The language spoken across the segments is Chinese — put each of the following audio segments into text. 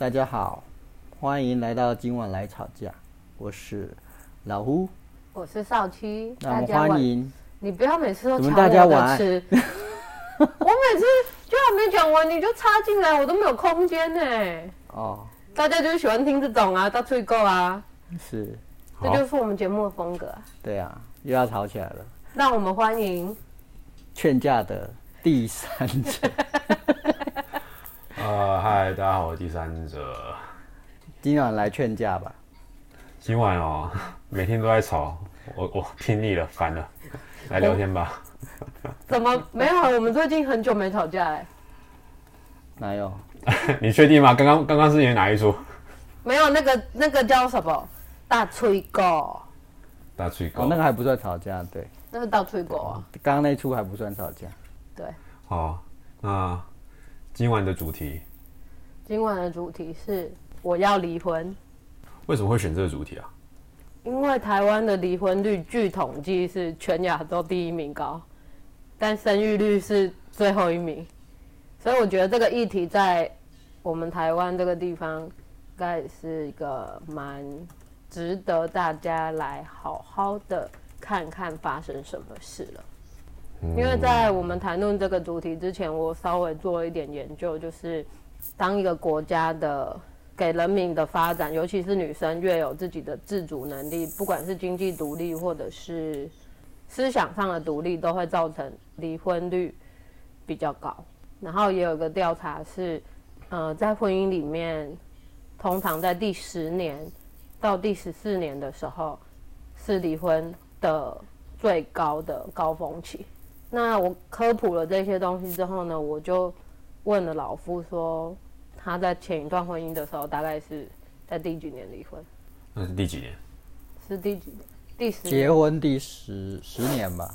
大家好，欢迎来到今晚来吵架，我是老胡，我是少七，那我们大家晚欢迎你不要每次都大家晚？安我的吃，我每次就还没讲完你就插进来，我都没有空间呢。哦，大家就是喜欢听这种啊，到最够啊，是，这就是我们节目的风格啊。对啊，又要吵起来了，让我们欢迎。劝架的第三者，呃，嗨，大家好，我是第三者。今晚来劝架吧，今晚哦，每天都在吵，我我听腻了，烦了，来聊天吧。怎么没有？我们最近很久没吵架哎，哪有？你确定吗？刚刚刚刚是演哪一出？没有那个那个叫什么大吹狗，大吹狗。哦，那个还不算吵架，对，那是大吹狗啊。刚刚那出还不算吵架，对，好，那今晚的主题今晚的主题是我要离婚。为什么会选这个主题啊？因为台湾的离婚率据统计是全亚洲第一名高，但生育率是最后一名，所以我觉得这个议题在我们台湾这个地方，应该是一个蛮值得大家来好好的看看发生什么事了。因为在我们谈论这个主题之前，我稍微做了一点研究，就是当一个国家的给人民的发展，尤其是女生越有自己的自主能力，不管是经济独立或者是思想上的独立，都会造成离婚率比较高。然后也有一个调查是，呃，在婚姻里面，通常在第十年到第十四年的时候，是离婚的最高的高峰期。那我科普了这些东西之后呢，我就问了老夫说，他在前一段婚姻的时候，大概是在第几年离婚？那是第几年？是第几年？第十结婚第十十年吧，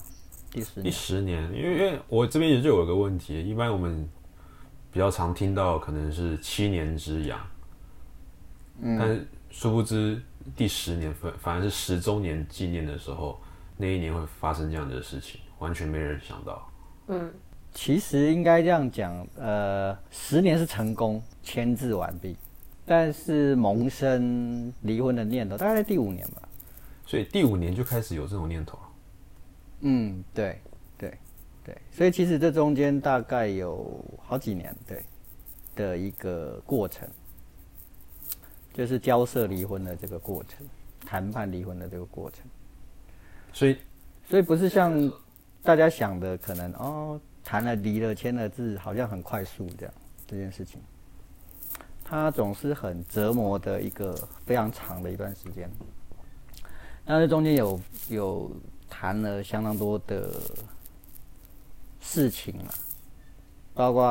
第十第，十年。因为因为我这边也就有一个问题，一般我们比较常听到可能是七年之痒，嗯，但殊不知第十年反反而是十周年纪念的时候，那一年会发生这样的事情，完全没人想到。其实应该这样讲，呃，十年是成功签字完毕，但是萌生离婚的念头大概在第五年吧。所以第五年就开始有这种念头了。嗯，对，对，对，所以其实这中间大概有好几年，对的一个过程，就是交涉离婚的这个过程，谈判离婚的这个过程，所以所以不是像大家想的，可能哦谈了离了签了字，好像很快速这样这件事情，它总是很折磨的一个非常长的一段时间。那这中间有有谈了相当多的事情啊，包括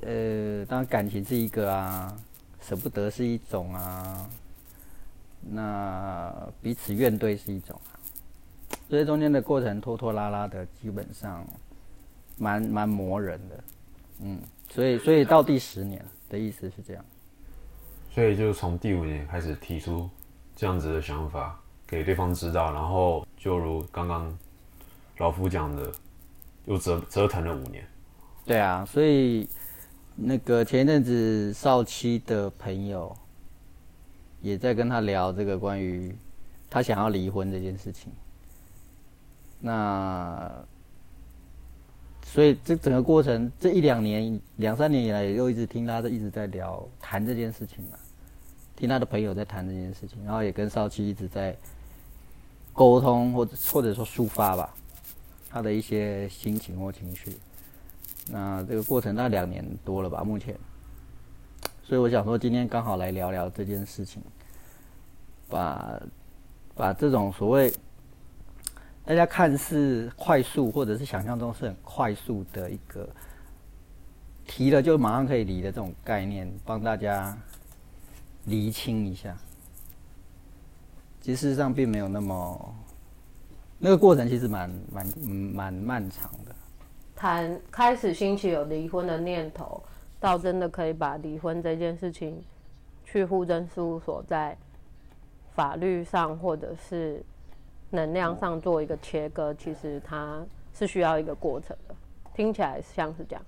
呃，当然感情是一个啊，舍不得是一种啊，那彼此怨对是一种啊，所以中间的过程拖拖拉拉的，基本上蛮蛮磨人的，嗯，所以所以到第十年的意思是这样。所以就从第五年开始提出这样子的想法给对方知道，然后就如刚刚老夫讲的，又折折腾了五年。对啊，所以那个前一阵子少七的朋友也在跟他聊这个关于他想要离婚这件事情。那所以这整个过程这一两年、两三年以来，又一直听他的一直在聊谈这件事情嘛，听他的朋友在谈这件事情，然后也跟少奇一直在沟通，或者或者说抒发吧，他的一些心情或情绪。那这个过程大概两年多了吧，目前，所以我想说今天刚好来聊聊这件事情，把把这种所谓大家看似快速或者是想象中是很快速的一个提了就马上可以离的这种概念，帮大家厘清一下。其实事实上并没有那么，那个过程其实蛮蛮蛮漫长的。谈开始兴起有离婚的念头，到真的可以把离婚这件事情去户政事务所在法律上或者是能量上做一个切割，其实它是需要一个过程的。听起来像是这样，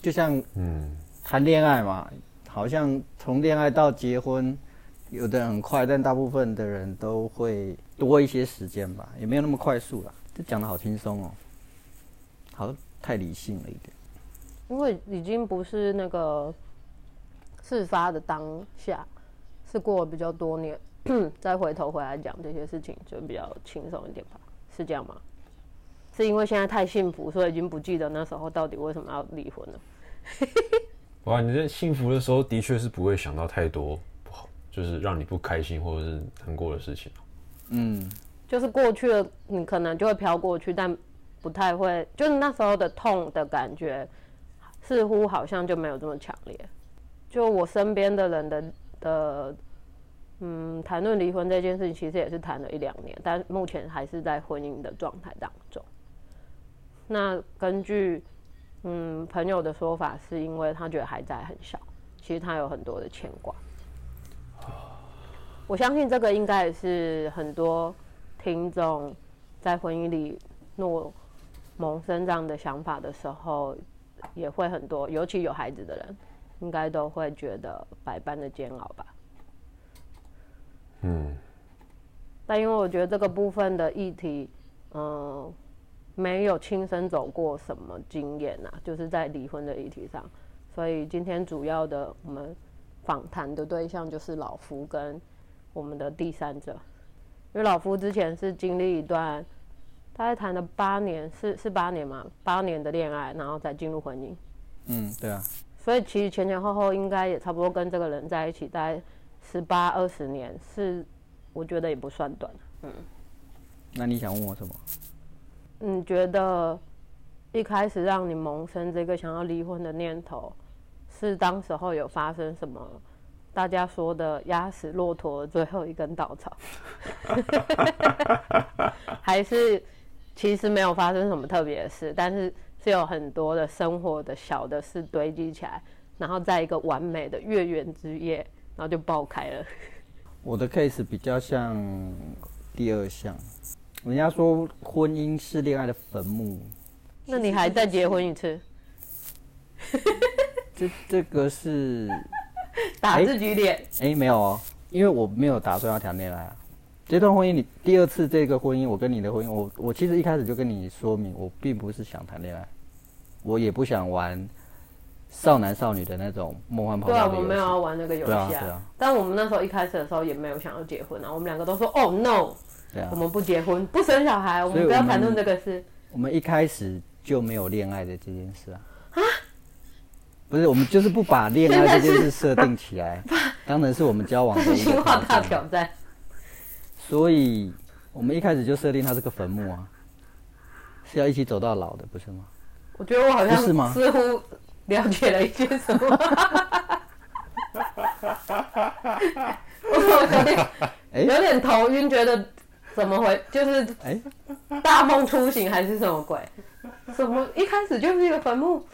就像嗯，谈恋爱嘛，好像从恋爱到结婚，有的人很快，但大部分的人都会多一些时间吧，也没有那么快速了。这讲的好轻松哦，好像太理性了一点。因为已经不是那个事发的当下，是过了比较多年，再回头回来讲这些事情，就比较轻松一点吧？是这样吗？是因为现在太幸福，所以已经不记得那时候到底为什么要离婚了。哇，你在幸福的时候的确是不会想到太多不好，就是让你不开心或者是难过的事情。嗯，就是过去了，你可能就会飘过去，但不太会，就是那时候的痛的感觉，似乎好像就没有这么强烈。就我身边的人的的，嗯，谈论离婚这件事情，其实也是谈了一两年，但目前还是在婚姻的状态当中。那根据嗯朋友的说法，是因为他觉得孩子很小，其实他有很多的牵挂。我相信这个应该也是很多听众在婚姻里若萌生这样的想法的时候，也会很多，尤其有孩子的人，应该都会觉得百般的煎熬吧。嗯，但因为我觉得这个部分的议题，嗯、没有亲身走过什么经验呐、就是在离婚的议题上，所以今天主要的我们访谈的对象就是老夫跟我们的第三者，因为老夫之前是经历一段大概谈了八年，是是八年嘛，八年的恋爱，然后再进入婚姻，嗯，对啊，所以其实前前后后应该也差不多跟这个人在一起大概十八二十年，是我觉得也不算短。嗯那你想问我什么？你觉得一开始让你萌生这个想要离婚的念头，是当时候有发生什么大家说的压死骆驼的最后一根稻草，还是其实没有发生什么特别的事，但是是有很多的生活的小的事堆积起来，然后在一个完美的月圆之夜，然后就爆开了。我的 case 比较像第二项，人家说婚姻是恋爱的坟墓，那你还再结婚一次，这这个是 打自己脸？哎、没有哦，因为我没有打算要谈恋爱啊。这段婚姻，你第二次这个婚姻，我跟你的婚姻，我我其实一开始就跟你说明，我并不是想谈恋爱，我也不想玩少男少女的那种梦幻泡对啊。我们没有要玩那个游戏对啊对啊但我们那时候一开始的时候也没有想要结婚啊，我们两个都说哦 no，对啊我，们不结婚，不生小孩，我们们不要谈论这个事。我们一开始就没有恋爱的这件事啊。啊不是，我们就是不把恋爱这件事设定起来，当然是我们交往的一新大。挑战，所以我们一开始就设定它是个坟墓啊，是要一起走到老的，不是吗？我觉得我好像是吗似乎了解了一些什么。我有点哎有点头晕，觉得怎么回？就是哎、大梦初醒还是什么鬼？什么一开始就是一个坟墓？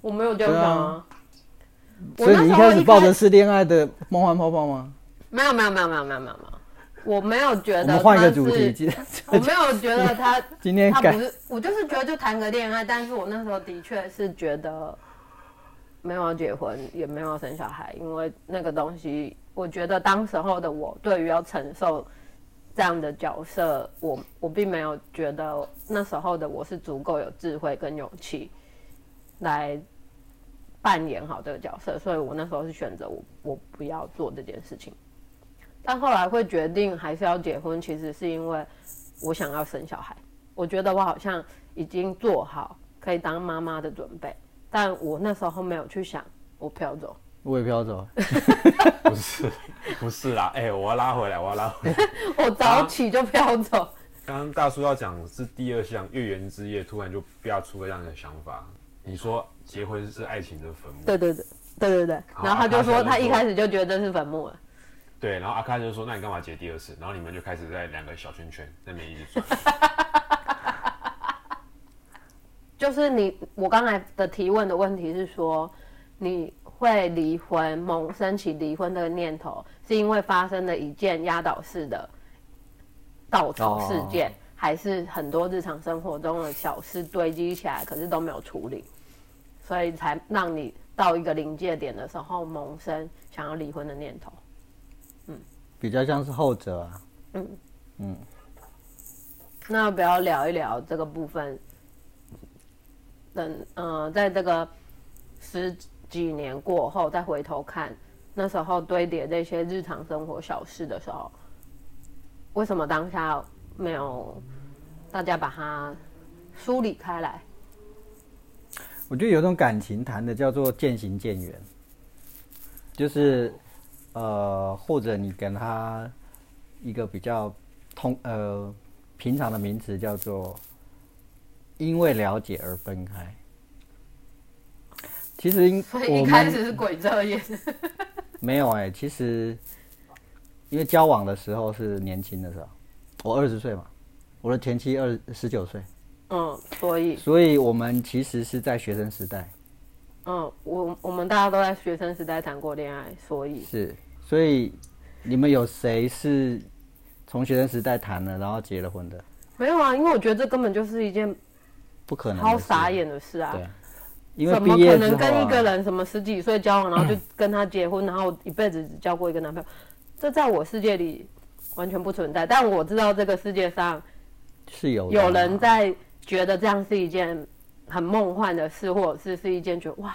我没有这样想啊。我所以你一开始抱的是恋爱的梦幻泡泡吗？没有没有没有没有没有没有，我没有觉得我们换一个他主题，我没有觉得他今天他不是，我就是觉得就谈个恋爱，但是我那时候的确是觉得没有要结婚，也没有要生小孩，因为那个东西，我觉得当时候的我对于要承受这样的角色，我我并没有觉得那时候的我是足够有智慧跟勇气来扮演好这个角色，所以我那时候是选择我我不要做这件事情。但后来会决定还是要结婚，其实是因为我想要生小孩。我觉得我好像已经做好可以当妈妈的准备，但我那时候没有去想我飘走。我也飘走，不是，不是啦，哎、我要拉回来，我要拉回来。我早起就飘走，刚刚大叔要讲是第二项月圆之夜，突然就飙出了这样的想法。你说结婚是爱情的坟墓，对对对对对对。然后他就说他一开始就觉得这是坟墓了。对，然后阿卡就说：“那你干嘛结第二次？”然后你们就开始在两个小圈圈那边一直转。就是你，我刚才的提问的问题是说，你会离婚，萌生起离婚的念头，是因为发生了一件压倒式的稻草事件，还是很多日常生活中的小事堆积起来，可是都没有处理，所以才让你到一个临界点的时候萌生想要离婚的念头。嗯比较像是后者啊。嗯嗯那要不要聊一聊这个部分？等呃，在这个十几年过后再回头看，那时候堆叠这些日常生活小事的时候，为什么当下没有大家把它梳理开来？我觉得有一种感情谈的叫做渐行渐远，就是呃，或者你跟他一个比较通呃平常的名词叫做因为了解而分开。其实因所以一开始是鬼遮眼，没有哎、其实因为交往的时候是年轻的时候，我二十岁嘛，我的前妻二十九岁，嗯，所以所以我们其实是在学生时代。嗯，我我们大家都在学生时代谈过恋爱，所以是，所以你们有谁是从学生时代谈了，然后结了婚的？没有啊，因为我觉得这根本就是一件不可能，好傻。眼的事啊。对，因为怎么可能跟一个啊，人什么十几岁交往，然后就跟他结婚，然后一辈子只交过一个男朋友？这在我世界里完全不存在。但我知道这个世界上是有有人在觉得这样是一件很梦幻的事，或者是是一件觉得哇，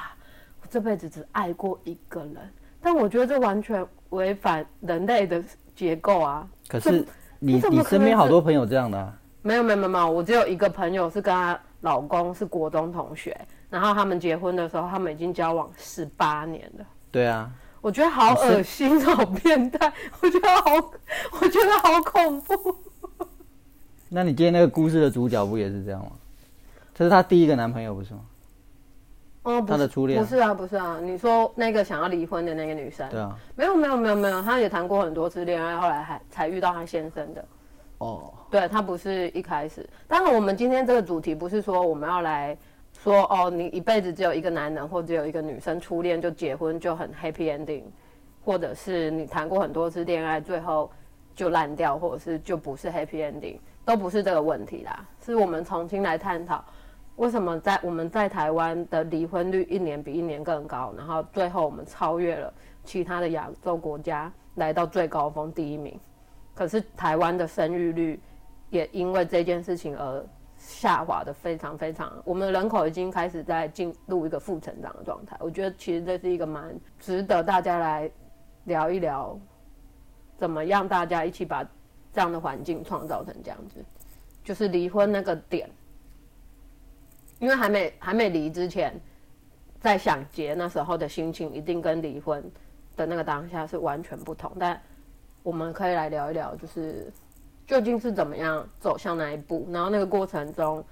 我这辈子只爱过一个人。但我觉得这完全违反人类的结构啊！可是你你身边好多朋友这样的、啊，没有没有没有，我只有一个朋友是跟她老公是国中同学，然后他们结婚的时候，他们已经交往十八年了。对啊，我觉得好恶心，好变态，我觉得好，我觉得好恐怖。那你今天那个故事的主角不也是这样吗？这是她第一个男朋友不是吗？哦，他的初恋不是啊，不是啊。你说那个想要离婚的那个女生，对啊，没有没有没有没有，她也谈过很多次恋爱，后来还才遇到她先生的。哦，对它不是一开始。当然，我们今天这个主题不是说我们要来说哦，你一辈子只有一个男人或只有一个女生初恋就结婚就很 happy ending，或者是你谈过很多次恋爱最后就烂掉，或者是就不是 happy ending，都不是这个问题啦。是我们重新来探讨。为什么在我们在台湾的离婚率一年比一年更高，然后最后我们超越了其他的亚洲国家，来到最高峰第一名。可是台湾的生育率也因为这件事情而下滑的非常非常，我们人口已经开始在进入一个负成长的状态。我觉得其实这是一个蛮值得大家来聊一聊，怎么样大家一起把这样的环境创造成这样子，就是离婚那个点。因为还没还没离之前，在想结那时候的心情，一定跟离婚的那个当下是完全不同。但我们可以来聊一聊，就是究竟是怎么样走向那一步，然后那个过程中，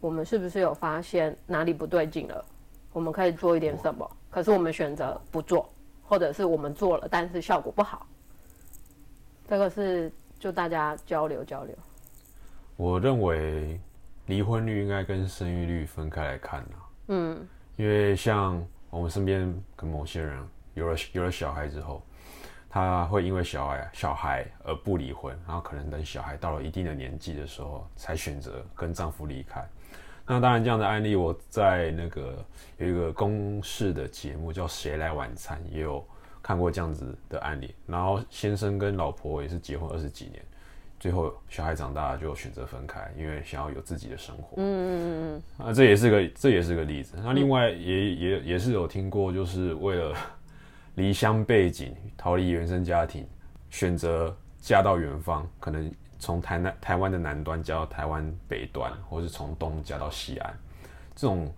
我们是不是有发现哪里不对劲了？我们可以做一点什么？可是我们选择不做，或者是我们做了，但是效果不好。这个是就大家交流交流。我认为离婚率应该跟生育率分开来看啊。嗯因为像我们身边跟某些人有了有了小孩之后，他会因为小孩小孩而不离婚，然后可能等小孩到了一定的年纪的时候，才选择跟丈夫离开。那当然，这样的案例我在那个有一个公式的节目叫《谁来晚餐》，也有看过这样子的案例。然后先生跟老婆也是结婚二十几年，最后小孩长大了就选择分开，因为想要有自己的生活。嗯嗯嗯啊，这也是个这也是个例子。那另外也也也是有听过，就是为了离乡背景、逃离原生家庭，选择嫁到远方，可能从台南台湾的南端嫁到台湾北端，或是从东嫁到西岸，这种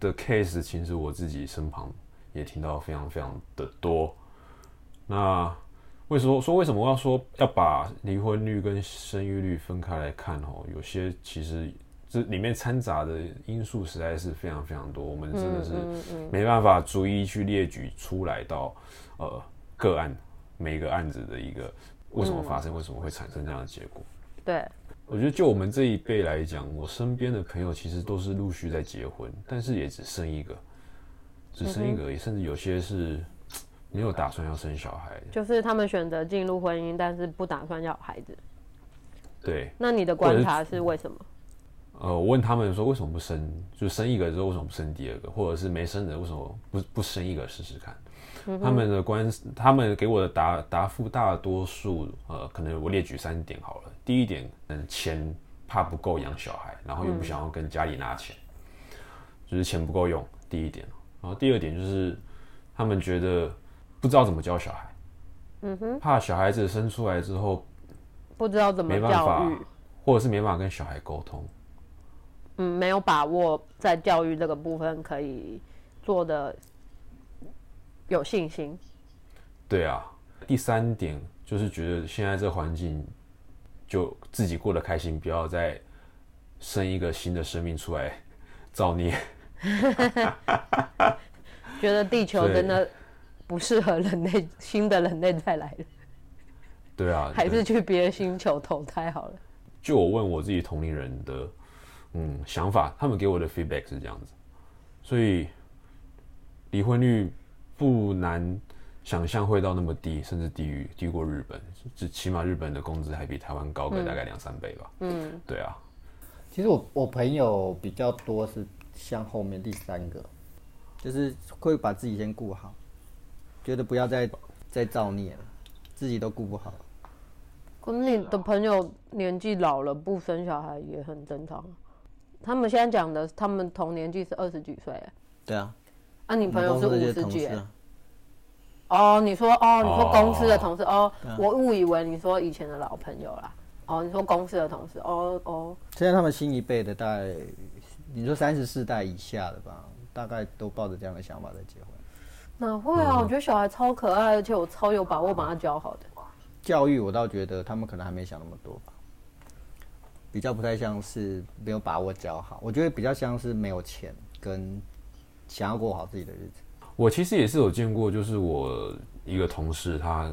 的 case，其实我自己身旁也听到非常非常的多。那为什么说为什么要说要把离婚率跟生育率分开来看？哦，有些其实这里面掺杂的因素实在是非常非常多，我们真的是没办法逐一去列举出来到呃个案每个案子的一个为什么发生，为什么会产生这样的结果。对，我觉得就我们这一辈来讲，我身边的朋友其实都是陆续在结婚，但是也只生一个，只生一个而已，甚至有些是没有打算要生小孩的。就是他们选择进入婚姻，但是不打算要孩子。对，那你的观察是为什么？呃，我问他们说为什么不生，就生一个之后为什么不生第二个，或者是没生的为什么不不生一个试试看？他们的关，他们给我的答答复大多数，呃，可能我列举三点好了。第一点，嗯，钱怕不够养小孩，然后又不想要跟家里拿钱，就是钱不够用。第一点，然后第二点就是他们觉得不知道怎么教小孩，嗯哼，怕小孩子生出来之后不知道怎么没办法教育，，或者是没办法跟小孩沟通。嗯，没有把握在教育这个部分可以做的有信心。对啊，第三点就是觉得现在这环境，就自己过得开心，不要再生一个新的生命出来造孽。觉得地球真的不适合人类，新的人类再来了，对啊，还是去别的星球投胎好了。就我问我自己同龄人的嗯想法，他们给我的 feedback 是这样子，所以离婚率不难想象会到那么低，甚至低于低过日本，至起码日本的工资还比台湾高个大概两三倍吧。嗯，对啊，其实我我朋友比较多是像后面第三个，就是会把自己先顾好，觉得不要再再造孽了，自己都顾不好。可是你的朋友年纪老了，不生小孩也很正常啊。他们现在讲的，他们同年纪是二十几岁欸，对啊，啊，你朋友是五十几哦，你说哦，你说公司的同事哦，啊我误以为你说以前的老朋友啦。哦，你说公司的同事，哦哦，现在他们新一辈的大概，你说三十四代以下的吧，大概都抱着这样的想法在结婚。哪会啊？我觉得小孩超可爱，而且我超有把握把他教好的。教育我倒觉得他们可能还没想那么多吧，比较不太像是没有把握教好，我觉得比较像是没有钱跟想要过好自己的日子。我其实也是有见过，就是我一个同事，她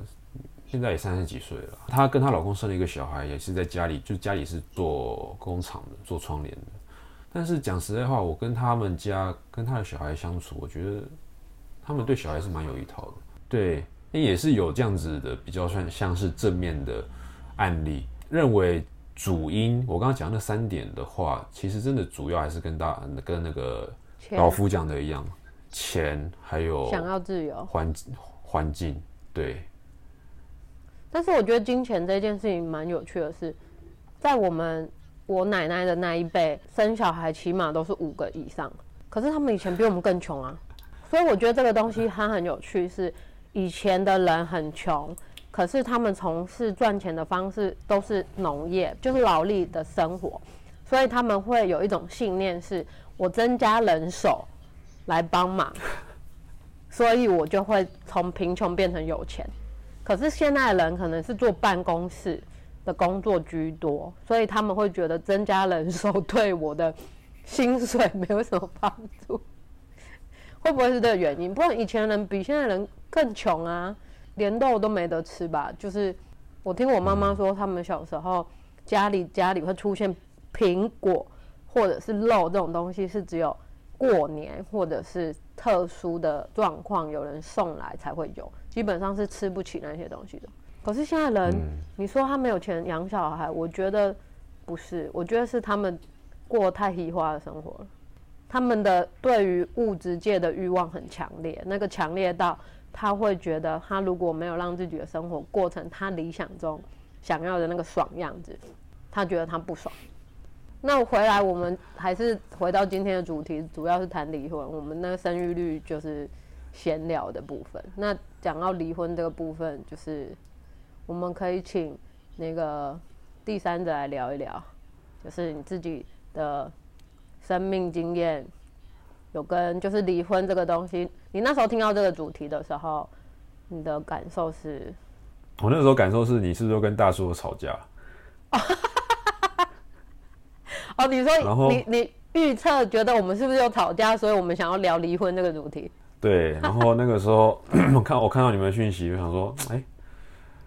现在也三十几岁了，她跟她老公生了一个小孩，也是在家里，就家里是做工厂的，做窗帘的。但是讲实在话，我跟他们家跟他的小孩相处，我觉得他们对小孩是蛮有一套的。对，也是有这样子的比较算像是正面的案例，认为主因我刚刚讲那三点的话，其实真的主要还是跟大跟那个老夫讲的一样，钱还有想要自由，环环境，对，但是我觉得金钱这件事情蛮有趣的是，在我们我奶奶的那一辈，生小孩起码都是五个以上，可是他们以前比我们更穷啊，所以我觉得这个东西它很有趣，是以前的人很穷，可是他们从事赚钱的方式都是农业，就是劳力的生活，所以他们会有一种信念是，我增加人手来帮忙，所以我就会从贫穷变成有钱。可是现在的人可能是做办公室的工作居多，所以他们会觉得增加人手对我的薪水没有什么帮助，会不会是这个原因？不然以前人比现在人更穷啊，连肉都没得吃吧？就是我听我妈妈说，他们小时候家里家里会出现苹果或者是肉这种东西，是只有过年或者是特殊的状况有人送来才会有，基本上是吃不起那些东西的。可是现在人，你说他没有钱养小孩，我觉得不是，我觉得是他们过太稀花的生活了。他们的对于物质界的欲望很强烈，那个强烈到他会觉得，他如果没有让自己的生活过成他理想中想要的那个爽样子，他觉得他不爽。那回来，我们还是回到今天的主题，主要是谈离婚。我们那个生育率就是闲聊的部分。那讲到离婚这个部分，就是我们可以请那个第三者来聊一聊，就是你自己的生命经验，有跟就是离婚这个东西，你那时候听到这个主题的时候，你的感受是？我那个时候感受是你是不是跟大叔吵架？哦，你说然后你你预测觉得我们是不是有吵架，所以我们想要聊离婚这个主题？对，然后那个时候 我看我看到你们的讯息，我想说，哎、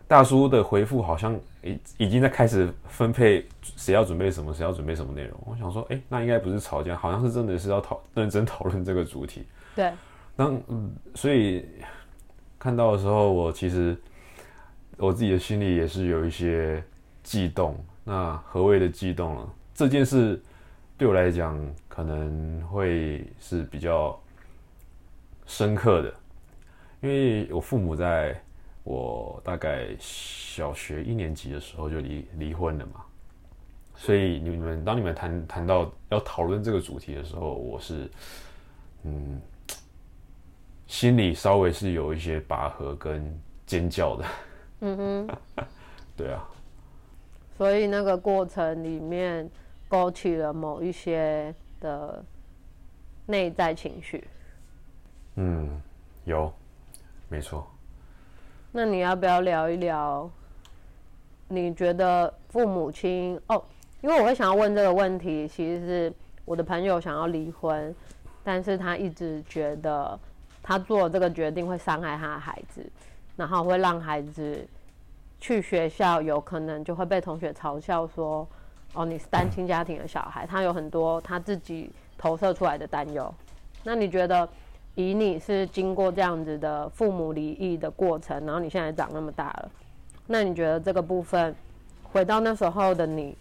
大叔的回复好像已已经在开始分配谁要准备什么，谁要准备什么内容。我想说，哎、那应该不是吵架，好像是真的是要讨认真讨论这个主题。对，当，所以看到的时候，我其实我自己的心里也是有一些悸动。那何谓的悸动呢？这件事对我来讲可能会是比较深刻的，因为我父母在我大概小学一年级的时候就离离婚了嘛，所以你们当你们谈谈到要讨论这个主题的时候，我是嗯心里稍微是有一些拔河跟尖叫的，嗯哼，对啊，所以那个过程里面勾起了某一些的内在情绪。嗯，有，没错。那你要不要聊一聊？你觉得父母亲哦？因为我会想要问这个问题，其实是我的朋友想要离婚，但是他一直觉得他做这个决定会伤害他的孩子，然后会让孩子去学校有可能就会被同学嘲笑说：“哦，你是单亲家庭的小孩。”他有很多他自己投射出来的担忧。那你觉得？以你是经过这样子的父母离异的过程，然后你现在长那么大了，那你觉得这个部分，回到那时候的你，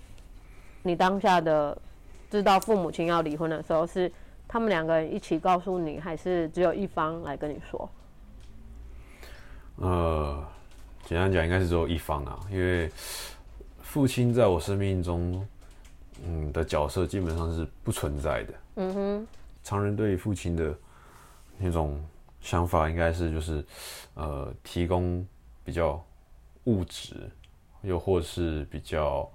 你当下的知道父母亲要离婚的时候，是他们两个人一起告诉你，还是只有一方来跟你说？呃，简单讲，应该是只有一方啊，因为父亲在我生命中，嗯的角色基本上是不存在的。嗯哼，常人对父亲的。那种想法应该是就是，呃，提供比较物质，又或是比较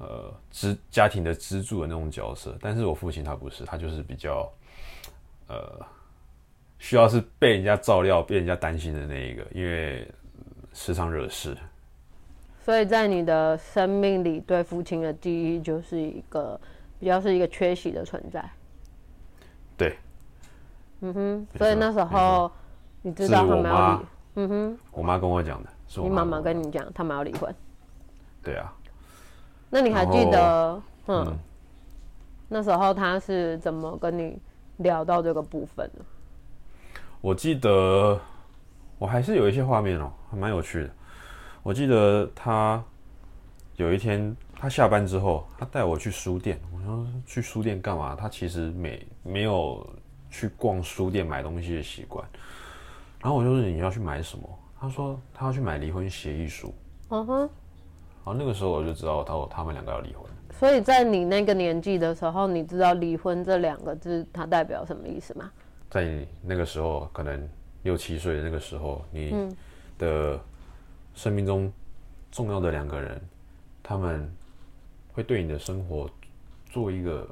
呃支家庭的支柱的那种角色。但是我父亲他不是，他就是比较呃需要是被人家照料、被人家担心的那一个，因为时常惹事。所以在你的生命里，对父亲的记忆就是一个比较是一个缺席的存在。对。嗯哼，所以那时候你知道他们要离，嗯哼，我妈跟我讲的，是我妈妈跟你讲他们要离婚，对啊，那你还记得，嗯，那时候他是怎么跟你聊到这个部分的？我记得我还是有一些画面哦，还蛮有趣的。我记得他有一天他下班之后，他带我去书店，我说去书店干嘛？他其实没没有。去逛书店买东西的习惯，然后我就说你要去买什么？他说他要去买离婚协议书。嗯哼，然后那个时候我就知道他他们两个要离婚。所以在你那个年纪的时候，你知道离婚这两个字它代表什么意思吗？在你那个时候，可能六七岁的那个时候，你的生命中重要的两个人，他们会对你的生活做一个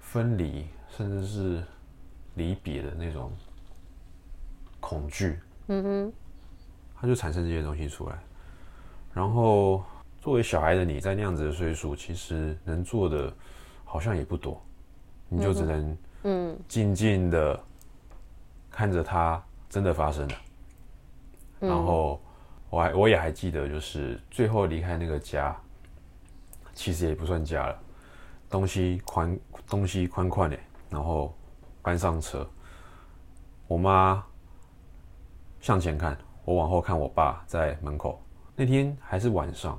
分离，甚至是。离别的那种恐惧，嗯哼，它就产生这些东西出来。然后作为小孩的你在那样子的岁数，其实能做的好像也不多，你就只能嗯静静的看着它真的发生了。然后我还我也还记得，就是最后离开那个家，其实也不算家了，东西宽东西宽宽的，然后。搬上车，我妈向前看，我往后看，我爸在门口。那天还是晚上，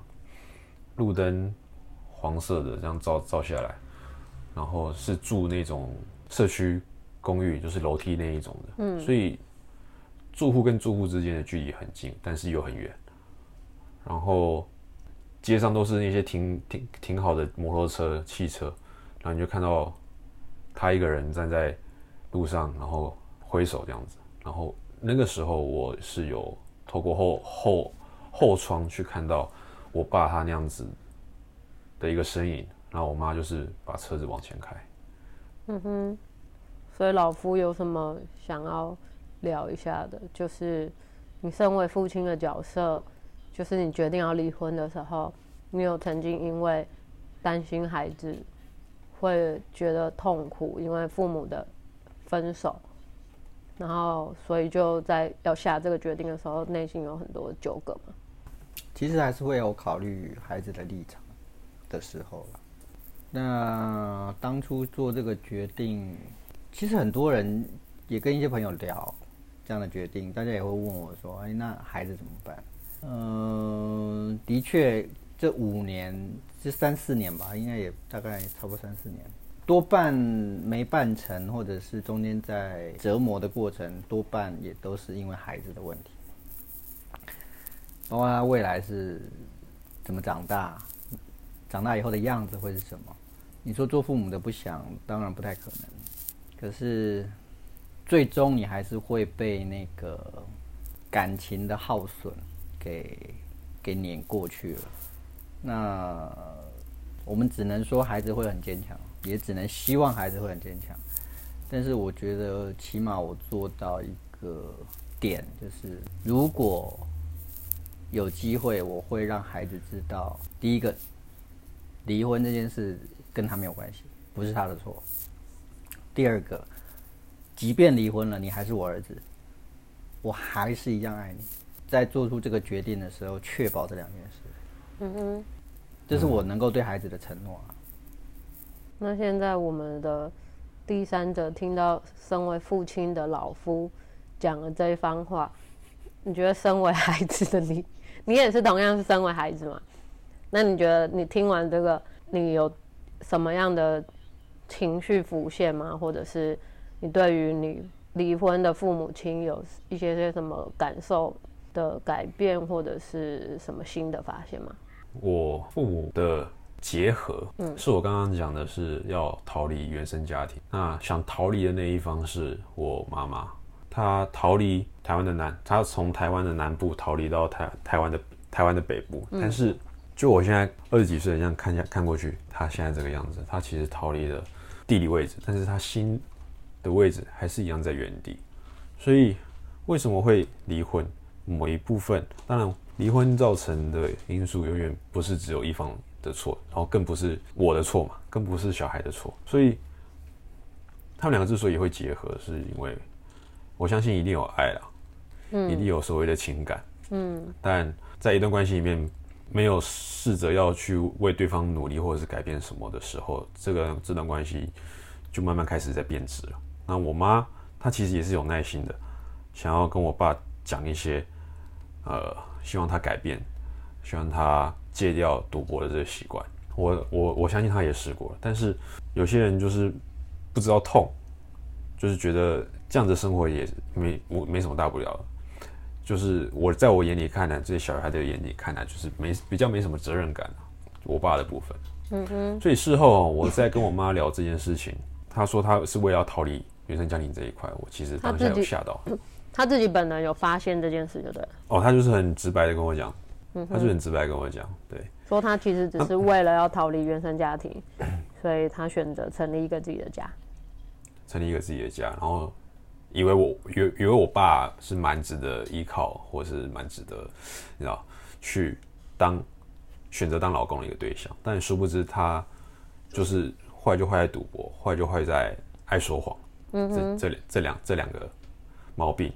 路灯黄色的这样照照下来，然后是住那种社区公寓，就是楼梯那一种的，嗯，所以住户跟住户之间的距离很近，但是又很远。然后街上都是那些停停停好的摩托车、汽车，然后你就看到他一个人站在。路上，然后挥手这样子，然后那个时候我是有透过后后后窗去看到我爸他那样子的一个身影，然后我妈就是把车子往前开。嗯哼，所以老夫有什么想要聊一下的？就是你身为父亲的角色，就是你决定要离婚的时候，你有曾经因为担心孩子会觉得痛苦，因为父母的。分手，然后所以就在要下这个决定的时候，内心有很多纠葛嘛。其实还是会有考虑孩子的立场的时候那当初做这个决定，其实很多人也跟一些朋友聊这样的决定，大家也会问我说：“哎，那孩子怎么办？”嗯，的确，这五年这三四年吧，应该也大概差不多三四年，多半没办成，或者是中间在折磨的过程，多半也都是因为孩子的问题，包括他未来是怎么长大，长大以后的样子会是什么？你说做父母的不想，当然不太可能，可是最终你还是会被那个感情的耗损给给碾过去了。那我们只能说孩子会很坚强，也只能希望孩子会很坚强。但是我觉得，起码我做到一个点，就是如果有机会，我会让孩子知道，第一个，离婚这件事跟他没有关系，不是他的错。第二个，即便离婚了，你还是我儿子，我还是一样爱你。在做出这个决定的时候，确保这两件事。嗯哼。这是我能够对孩子的承诺啊。那现在我们的第三者听到身为父亲的老夫讲了这一番话，你觉得身为孩子的你，你也是同样是身为孩子嘛？那你觉得你听完这个，你有什么样的情绪浮现吗？或者是你对于你离婚的父母亲有一些些什么感受的改变，或者是什么新的发现吗？我父母的结合，嗯，是我刚刚讲的是要逃离原生家庭。那想逃离的那一方是我妈妈，她逃离台湾的南，他从台湾的南部逃离到台台湾的台湾的北部。但是，就我现在二十几岁这样看下看过去，他现在这个样子，他其实逃离了地理位置，但是他心的位置还是一样在原地。所以，为什么会离婚？某一部分，当然。离婚造成的因素永远不是只有一方的错，然后更不是我的错嘛，更不是小孩的错。所以他们两个之所以会结合，是因为我相信一定有爱了，嗯，一定有所谓的情感，嗯。但在一段关系里面，没有试着要去为对方努力或者是改变什么的时候，这个这段关系就慢慢开始在变质了。那我妈她其实也是有耐心的，想要跟我爸讲一些，呃。希望他改变，希望他戒掉赌博的这个习惯。我我我相信他也试过了，但是有些人就是不知道痛，就是觉得这样的生活也没我没什么大不了的。就是我在我眼里看来，这些小孩的眼里看来，就是没比较没什么责任感。我爸的部分，嗯哼。所以事后我在跟我妈聊这件事情，她说她是为了要逃离原生家庭这一块，我其实当下有吓到。他自己本人有发现这件事，就对了。哦，他就是很直白的跟我讲，嗯他就很直白跟我讲，对，说他其实只是为了要逃离原生家庭，所以他选择成立一个自己的家，成立一个自己的家，然后以为我以以为我爸是蛮值得依靠，或是蛮值得，你知道，去当选择当老公的一个对象，但殊不知他就是坏就坏在赌博，坏就坏在爱说谎，嗯这这这两这两个毛病。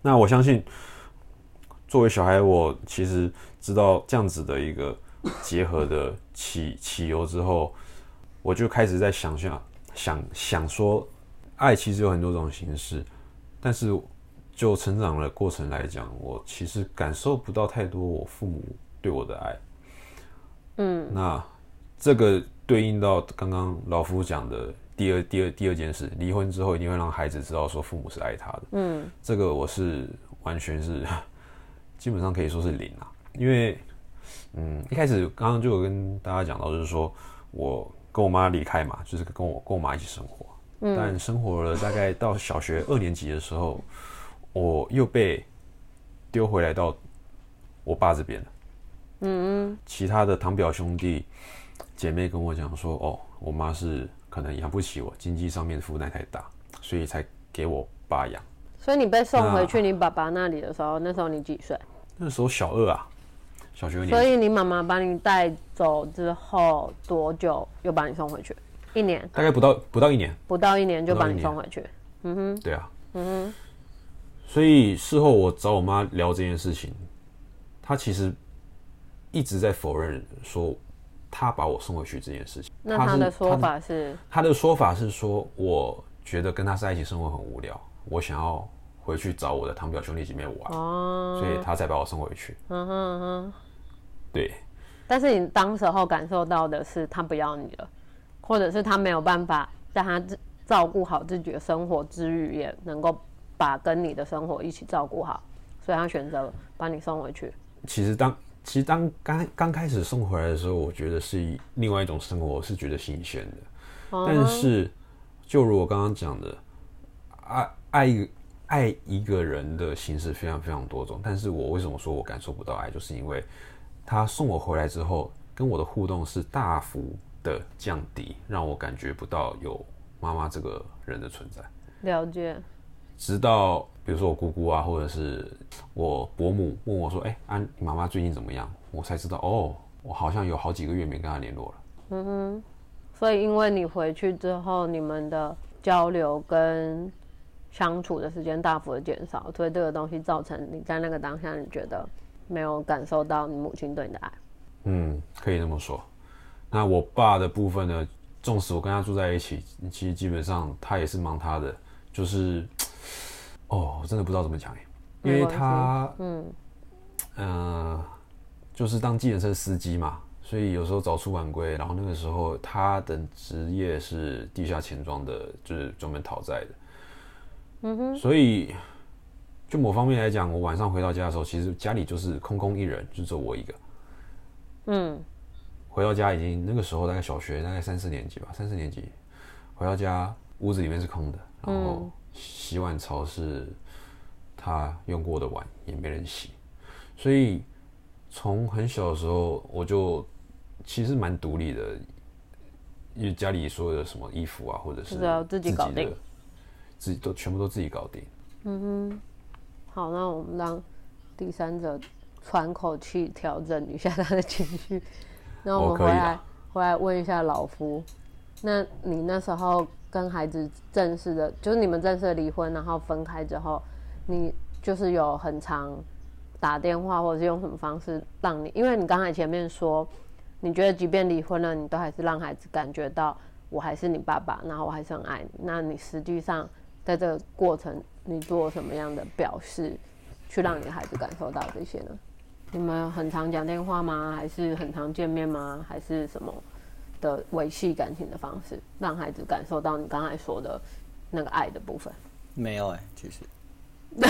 那我相信，作为小孩，我其实知道这样子的一个结合的起起由之后，我就开始在想象，想想说，爱其实有很多种形式，但是就成长的过程来讲，我其实感受不到太多我父母对我的爱。嗯，那这个对应到刚刚老夫讲的。第二、第二、第二件事，离婚之后一定会让孩子知道说父母是爱他的。嗯，这个我是完全是 基本上可以说是零啊，因为嗯一开始刚刚就有跟大家讲到，就是说我跟我妈离开嘛，就是跟我跟我妈一起生活。嗯，但生活了大概到小学二年级的时候，我又被丢回来到我爸这边了。嗯嗯，其他的堂表兄弟姐妹跟我讲说，哦，我妈是。可能养不起我，经济上面负担太大，所以才给我爸养。所以你被送回去你爸爸那里的时候，那时候你几岁？那时候小二啊，小学二年。所以你妈妈把你带走之后多久又把你送回去？一年？大概不到不到一年。不到一年就把你送回去。嗯哼。对啊。嗯哼。所以事后我找我妈聊这件事情，她其实一直在否认说。她把我送回去这件事情，那她的说法是？她的说法是说，我觉得跟他在一起生活很无聊，我想要回去找我的堂表兄弟姐妹玩，哦，所以他才把我送回去。嗯哼哼，对，但是你当时候感受到的是他不要你了，或者是他没有办法在他自照顾好自己的生活之余，也能够把跟你的生活一起照顾好，所以他选择把你送回去。其实当其实当刚刚开始送回来的时候，我觉得是另外一种生活，我是觉得新鲜的。但是，就如我刚刚讲的，爱爱一个爱一个人的形式非常非常多种。但是我为什么说我感受不到爱，就是因为他送我回来之后，跟我的互动是大幅的降低，让我感觉不到有妈妈这个人的存在。了解。直到比如说我姑姑啊，或者是我伯母问我说：“哎，安，你妈妈最近怎么样？”我才知道哦，我好像有好几个月没跟她联络了。嗯哼。所以，因为你回去之后，你们的交流跟相处的时间大幅的减少，所以这个东西造成你在那个当下，你觉得没有感受到你母亲对你的爱。嗯，可以这么说。那我爸的部分呢？纵使我跟他住在一起，其实基本上他也是忙他的，就是 哦，我真的不知道怎么讲因为他嗯呃，就是当计程车司机嘛。所以有时候早出晚归，然后那个时候他的职业是地下钱庄的，就是专门讨债的。嗯哼。所以就某方面来讲，我晚上回到家的时候，其实家里就是空空一人，就只有我一个。嗯。回到家已经那个时候大概小学大概三四年级吧，三四年级回到家屋子里面是空的，然后洗碗槽是他用过的碗也没人洗，所以从很小的时候我就。其实蛮独立的，因为家里所有的什么衣服啊，或者是自己搞定，自己都全部都自己搞定。嗯哼，好，那我们让第三者喘口气，调整一下他的情绪。那我们回来回来问一下老夫，那你那时候跟孩子正式的，就是你们正式的离婚，然后分开之后，你就是有很长打电话，或者是用什么方式让你？因为你刚才前面说。你觉得即便离婚了，你都还是让孩子感觉到我还是你爸爸，然后我还是很爱你。那你实际上在这个过程，你做什么样的表示，去让你的孩子感受到这些呢？你们很常讲电话吗？还是很常见面吗？还是什么的维系感情的方式，让孩子感受到你刚才说的那个爱的部分？没有哎，其实，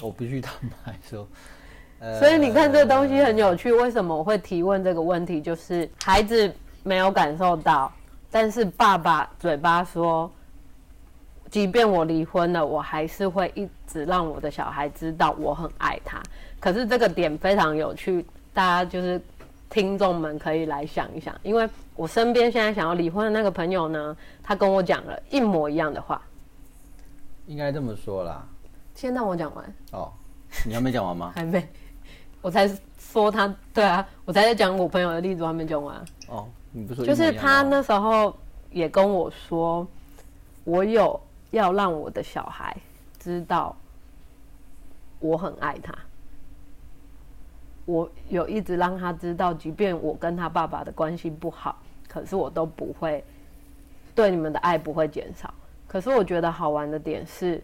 我必须坦白说。所以你看这个东西很有趣，为什么我会提问这个问题？就是孩子没有感受到，但是爸爸嘴巴说，即便我离婚了，我还是会一直让我的小孩知道我很爱他。可是这个点非常有趣，大家就是听众们可以来想一想，因为我身边现在想要离婚的那个朋友呢，他跟我讲了一模一样的话。应该这么说啦，先让我讲完。哦，你还没讲完吗？还没。我才说他对啊，我才在讲我朋友的例子，还没讲完。哦，你不说就是他那时候也跟我说，我有要让我的小孩知道我很爱他，我有一直让他知道，即便我跟他爸爸的关系不好，可是我都不会对你们的爱不会减少。可是我觉得好玩的点是，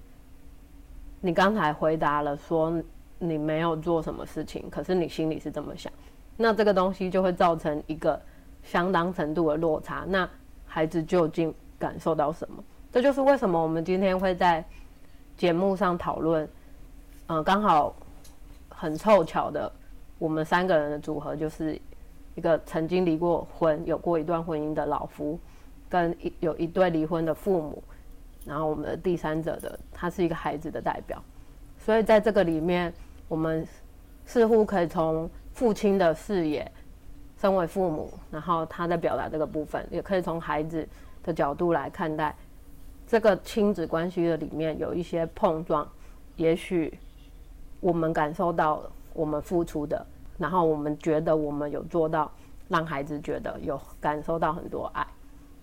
你刚才回答了说。你没有做什么事情，可是你心里是这么想，那这个东西就会造成一个相当程度的落差。那孩子究竟感受到什么？这就是为什么我们今天会在节目上讨论。嗯，刚好很凑巧的，我们三个人的组合就是一个曾经离过婚、有过一段婚姻的老夫，跟一有一对离婚的父母，然后我们的第三者的他是一个孩子的代表，所以在这个里面。我们似乎可以从父亲的视野，身为父母，然后他在表达这个部分，也可以从孩子的角度来看待这个亲子关系的里面有一些碰撞。也许我们感受到我们付出的，然后我们觉得我们有做到，让孩子觉得有感受到很多爱。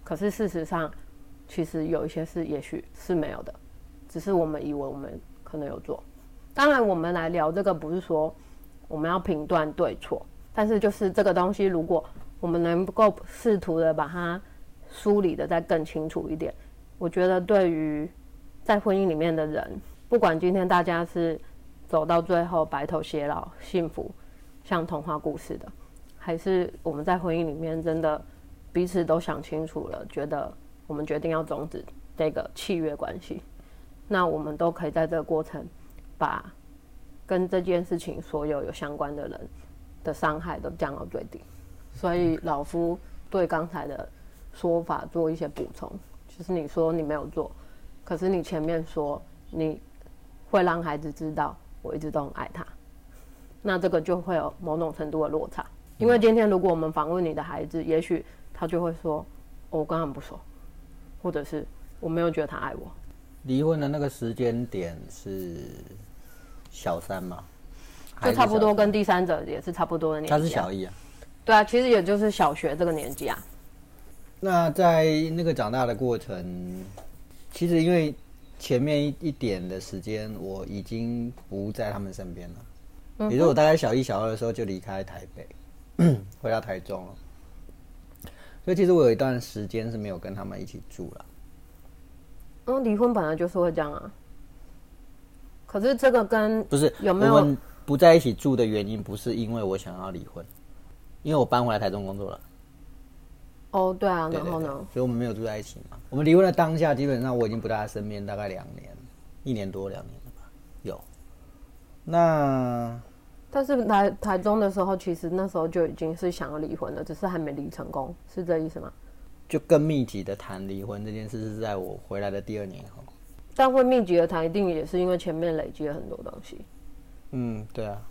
可是事实上，其实有一些事也许是没有的，只是我们以为我们可能有做。当然，我们来聊这个不是说我们要评断对错，但是就是这个东西，如果我们能够试图的把它梳理的再更清楚一点，我觉得对于在婚姻里面的人，不管今天大家是走到最后白头偕老、幸福像童话故事的，还是我们在婚姻里面真的彼此都想清楚了，觉得我们决定要终止这个契约关系，那我们都可以在这个过程把跟这件事情所有有相关的人的伤害都降到最低。所以老夫对刚才的说法做一些补充，就是你说你没有做，可是你前面说你会让孩子知道我一直都很爱他，那这个就会有某种程度的落差。因为今天如果我们访问你的孩子，也许他就会说：“哦我跟他们不熟，或者是我没有觉得他爱我。离婚的那个时间点是小三嘛？”就差不多跟第三者也是差不多的年纪、啊。他是小一啊。对啊，其实也就是小学这个年纪啊。那在那个长大的过程，其实因为前面一一点的时间，我已经不在他们身边了。也就是我大概小一、小二的时候就离开台北，回到台中了。所以其实我有一段时间是没有跟他们一起住了。嗯，离婚本来就是会这样啊。可是这个跟不是有没有不在一起住的原因，不是因为我想要离婚，因为我搬回来台中工作了。哦，对啊，然后呢？所以我们没有住在一起嘛。我们离婚的当下，基本上我已经不在他身边，大概两年，一年多两年了吧。有。那但是来台中的时候，其实那时候就已经是想要离婚了，只是还没离成功，是这意思吗？就更密集的谈离婚这件事，是在我回来的第二年以后。但会密集的谈，一定也是因为前面累积了很多东西。嗯，对啊。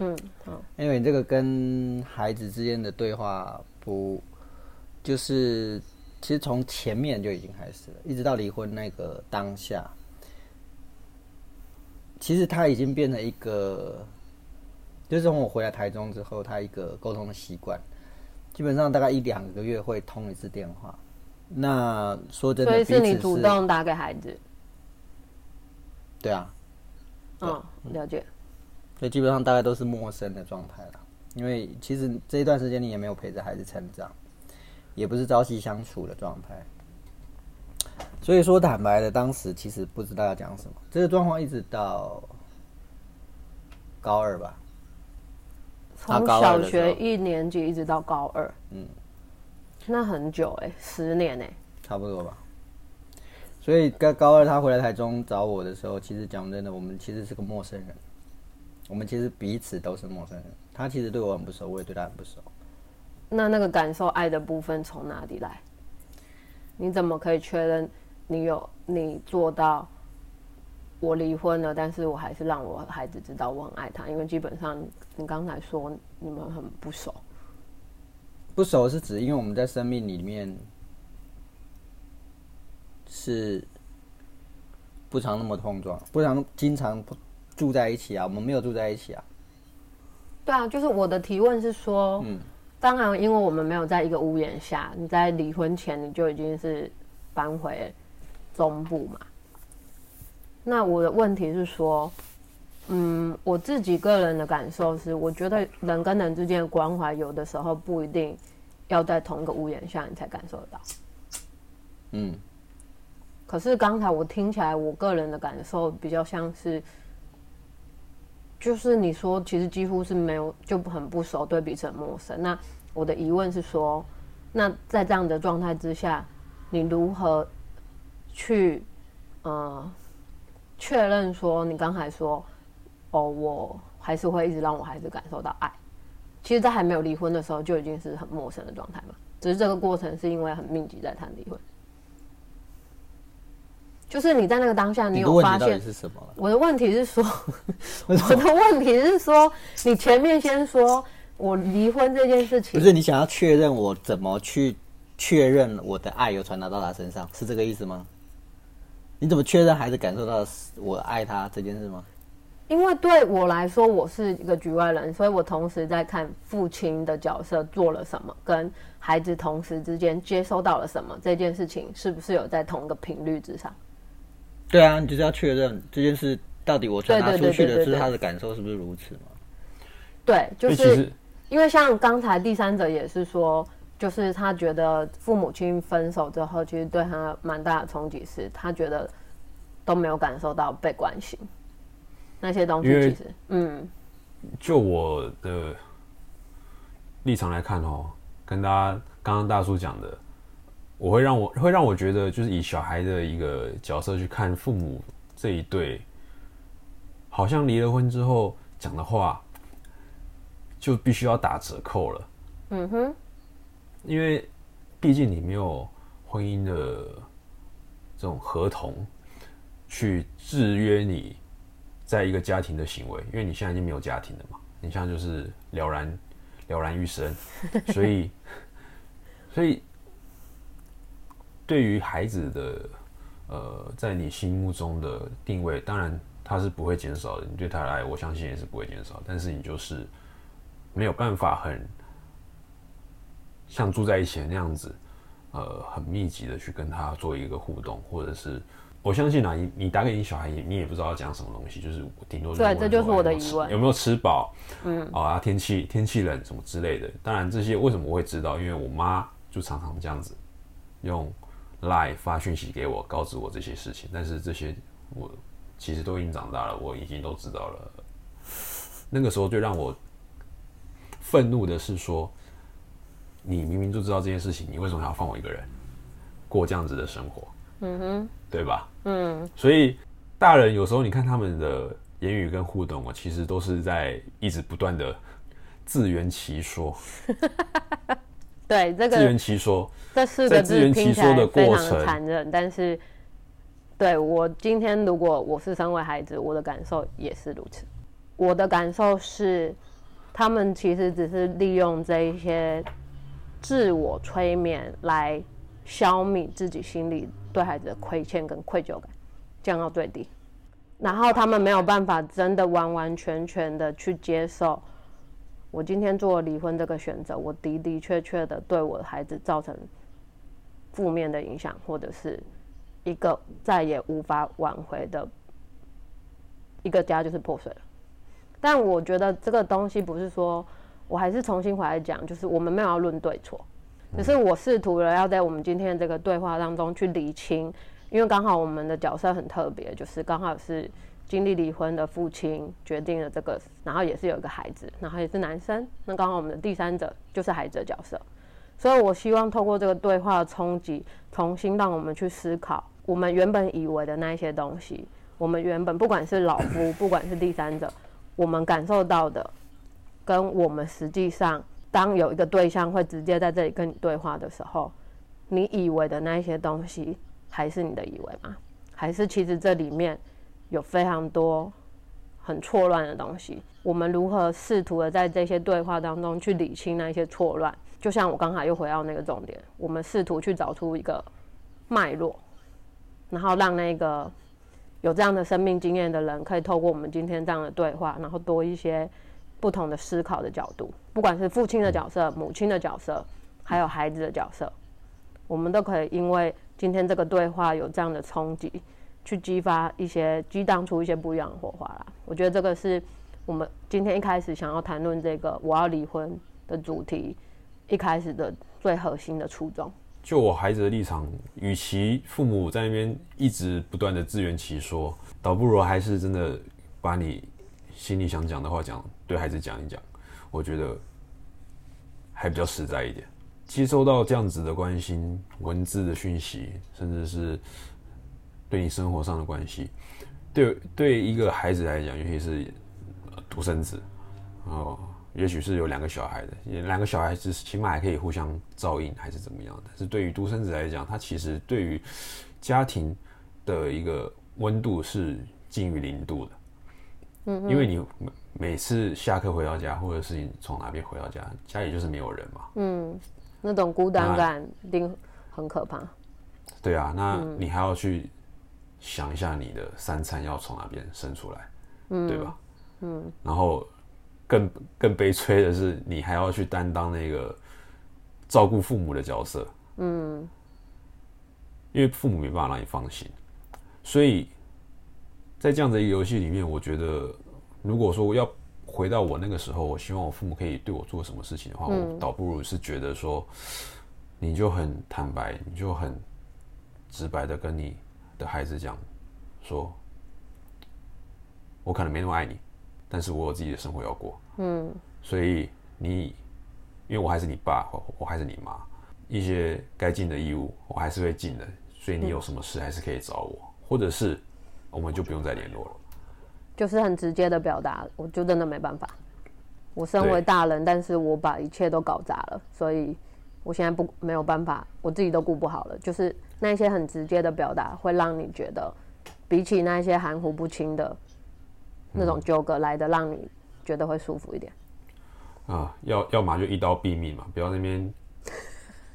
嗯，好，因为这个跟孩子之间的对话不，就是其实从前面就已经开始了，一直到离婚那个当下，其实他已经变成一个，就是从我回来台中之后，他一个沟通的习惯，基本上大概一两个月会通一次电话。那说真的，所以是你主动打给孩子。对啊，嗯，了解。所以基本上大概都是陌生的状态了。因为其实这一段时间你也没有陪着孩子成长，也不是朝夕相处的状态。所以说坦白的，当时其实不知道要讲什么。这个状况一直到高二吧，从小学一年级一直到高二，嗯，那很久哎、十年哎、差不多吧。所以高高二他回来台中找我的时候，其实讲真的，我们其实是个陌生人。我们其实彼此都是陌生人。他其实对我很不熟，我也对他很不熟。那那个感受爱的部分从哪里来？你怎么可以确认你有你做到？我离婚了，但是我还是让我孩子知道我很爱他，因为基本上你刚才说你们很不熟，不熟是指因为我们在生命里面是不常那么碰撞，不常经常住在一起啊，我们没有住在一起啊。对啊，就是我的提问是说，嗯当然，因为我们没有在一个屋檐下，你在离婚前你就已经是搬回中部嘛。那我的问题是说，嗯，我自己个人的感受是，我觉得人跟人之间的关怀，有的时候不一定要在同一个屋檐下你才感受得到。嗯，可是刚才我听起来，我个人的感受比较像是，就是你说其实几乎是没有就很不熟，对彼此很陌生。那我的疑问是说，那在这样的状态之下，你如何去呃确认说你刚才说哦，我还是会一直让我孩子感受到爱？其实，在还没有离婚的时候，就已经是很陌生的状态嘛。只是这个过程是因为很密集在谈离婚。就是你在那个当下，你有发现是什么了？我的问题是说，我的问题是说，你前面先说我离婚这件事情，不是你想要确认我怎么去确认我的爱有传达到他身上，是这个意思吗？你怎么确认孩子感受到我爱他这件事吗？因为对我来说，我是一个局外人，所以我同时在看父亲的角色做了什么，跟孩子同时之间接收到了什么，这件事情是不是有在同一个频率之上？对啊，你就是要确认这件事到底我传达出去的是他的感受是不是如此嘛？对，就是因为像刚才第三者也是说，就是他觉得父母亲分手之后，其实对他蛮大的冲击是，他觉得都没有感受到被关心，那些东西其实，嗯，就我的立场来看哦，跟大家刚刚大叔讲的，我会让我会让我觉得，就是以小孩的一个角色去看父母这一对，好像离了婚之后讲的话，就必须要打折扣了。嗯哼，因为毕竟你没有婚姻的这种合同去制约你在一个家庭的行为，因为你现在已经没有家庭了嘛，你现在就是了然了然于生，所以 所以对于孩子的呃，在你心目中的定位，当然他是不会减少的，你对他的爱，我相信也是不会减少，但是你就是没有办法很。像住在一起那样子，呃，很密集的去跟他做一个互动，或者是我相信啊，你你打给你小孩，你也不知道要讲什么东西，就是顶多对，这就是我的疑问，有没有吃饱？嗯，啊，天气天气冷什么之类的。当然这些为什么我会知道？因为我妈就常常这样子用 line 发讯息给我，告知我这些事情。但是这些我其实都已经长大了，我已经都知道了。那个时候最让我愤怒的是说。你明明就知道这件事情，你为什么还要放我一个人过这样子的生活？嗯哼，对吧？嗯，所以大人有时候你看他们的言语跟互动我，其实都是在一直不断的自圆其说。对，这个自圆其说，这四个字听起来非常的残忍，但是对我今天如果我是身为孩子，我的感受也是如此。我的感受是，他们其实只是利用这一些。自我催眠来消弭自己心里对孩子的亏欠跟愧疚感，降到最低。然后他们没有办法真的完完全全的去接受，我今天做离婚这个选择，我的的确确的对我的孩子造成负面的影响，或者是一个再也无法挽回的一个家就是破碎了。但我觉得这个东西不是说。我还是重新回来讲，就是我们没有要论对错，只是我试图了要在我们今天这个对话当中去理清，因为刚好我们的角色很特别，就是刚好是经历离婚的父亲决定了这个，然后也是有一个孩子，然后也是男生，那刚好我们的第三者就是孩子的角色，所以我希望透过这个对话的冲击，重新让我们去思考我们原本以为的那一些东西，我们原本不管是老夫，不管是第三者，我们感受到的。跟我们实际上，当有一个对象会直接在这里跟你对话的时候，你以为的那一些东西，还是你的以为吗？还是其实这里面有非常多很错乱的东西？我们如何试图的在这些对话当中去理清那些错乱？就像我刚才又回到那个重点，我们试图去找出一个脉络，然后让那个有这样的生命经验的人，可以透过我们今天这样的对话，然后多一些。不同的思考的角度，不管是父亲的角色、母亲的角色，还有孩子的角色，我们都可以因为今天这个对话有这样的冲击，去激发一些、激荡出一些不一样的火花啦。我觉得这个是我们今天一开始想要谈论这个我要离婚的主题一开始的最核心的初衷。就我孩子的立场，与其父母在那边一直不断的自圆其说，倒不如还是真的把你。心里想讲的话讲，对孩子讲一讲，我觉得还比较实在一点。接收到这样子的关心、文字的讯息，甚至是对你生活上的关系，对对一个孩子来讲，尤其是独生子，哦，也许是有两个小孩的，两个小孩子起码还可以互相照应，还是怎么样的。但是对于独生子来讲，他其实对于家庭的一个温度是近于零度的。嗯，因为你每次下课回到家，或者是你从哪边回到家，家里就是没有人嘛。嗯，那种孤单感一定很可怕。对啊，那你还要去想一下你的三餐要从哪边生出来，嗯，对吧？嗯，然后更更悲催的是，你还要去担当那个照顾父母的角色。嗯，因为父母没办法让你放心，所以。在这样的一个游戏里面，我觉得，如果说要回到我那个时候，我希望我父母可以对我做什么事情的话，我倒不如是觉得说，你就很坦白，你就很直白的跟你的孩子讲，说，我可能没那么爱你，但是我有自己的生活要过，嗯，所以你，因为我还是你爸，我我还是你妈，一些该尽的义务我还是会尽的，所以你有什么事还是可以找我，或者是我们就不用再联络了。就是很直接的表达，我就真的没办法。我身为大人，但是我把一切都搞砸了，所以我现在不没有办法，我自己都顾不好了。就是那些很直接的表达，会让你觉得，比起那些含糊不清的那种纠葛来的，让你觉得会舒服一点。啊，要要么就一刀毙命嘛，不要那边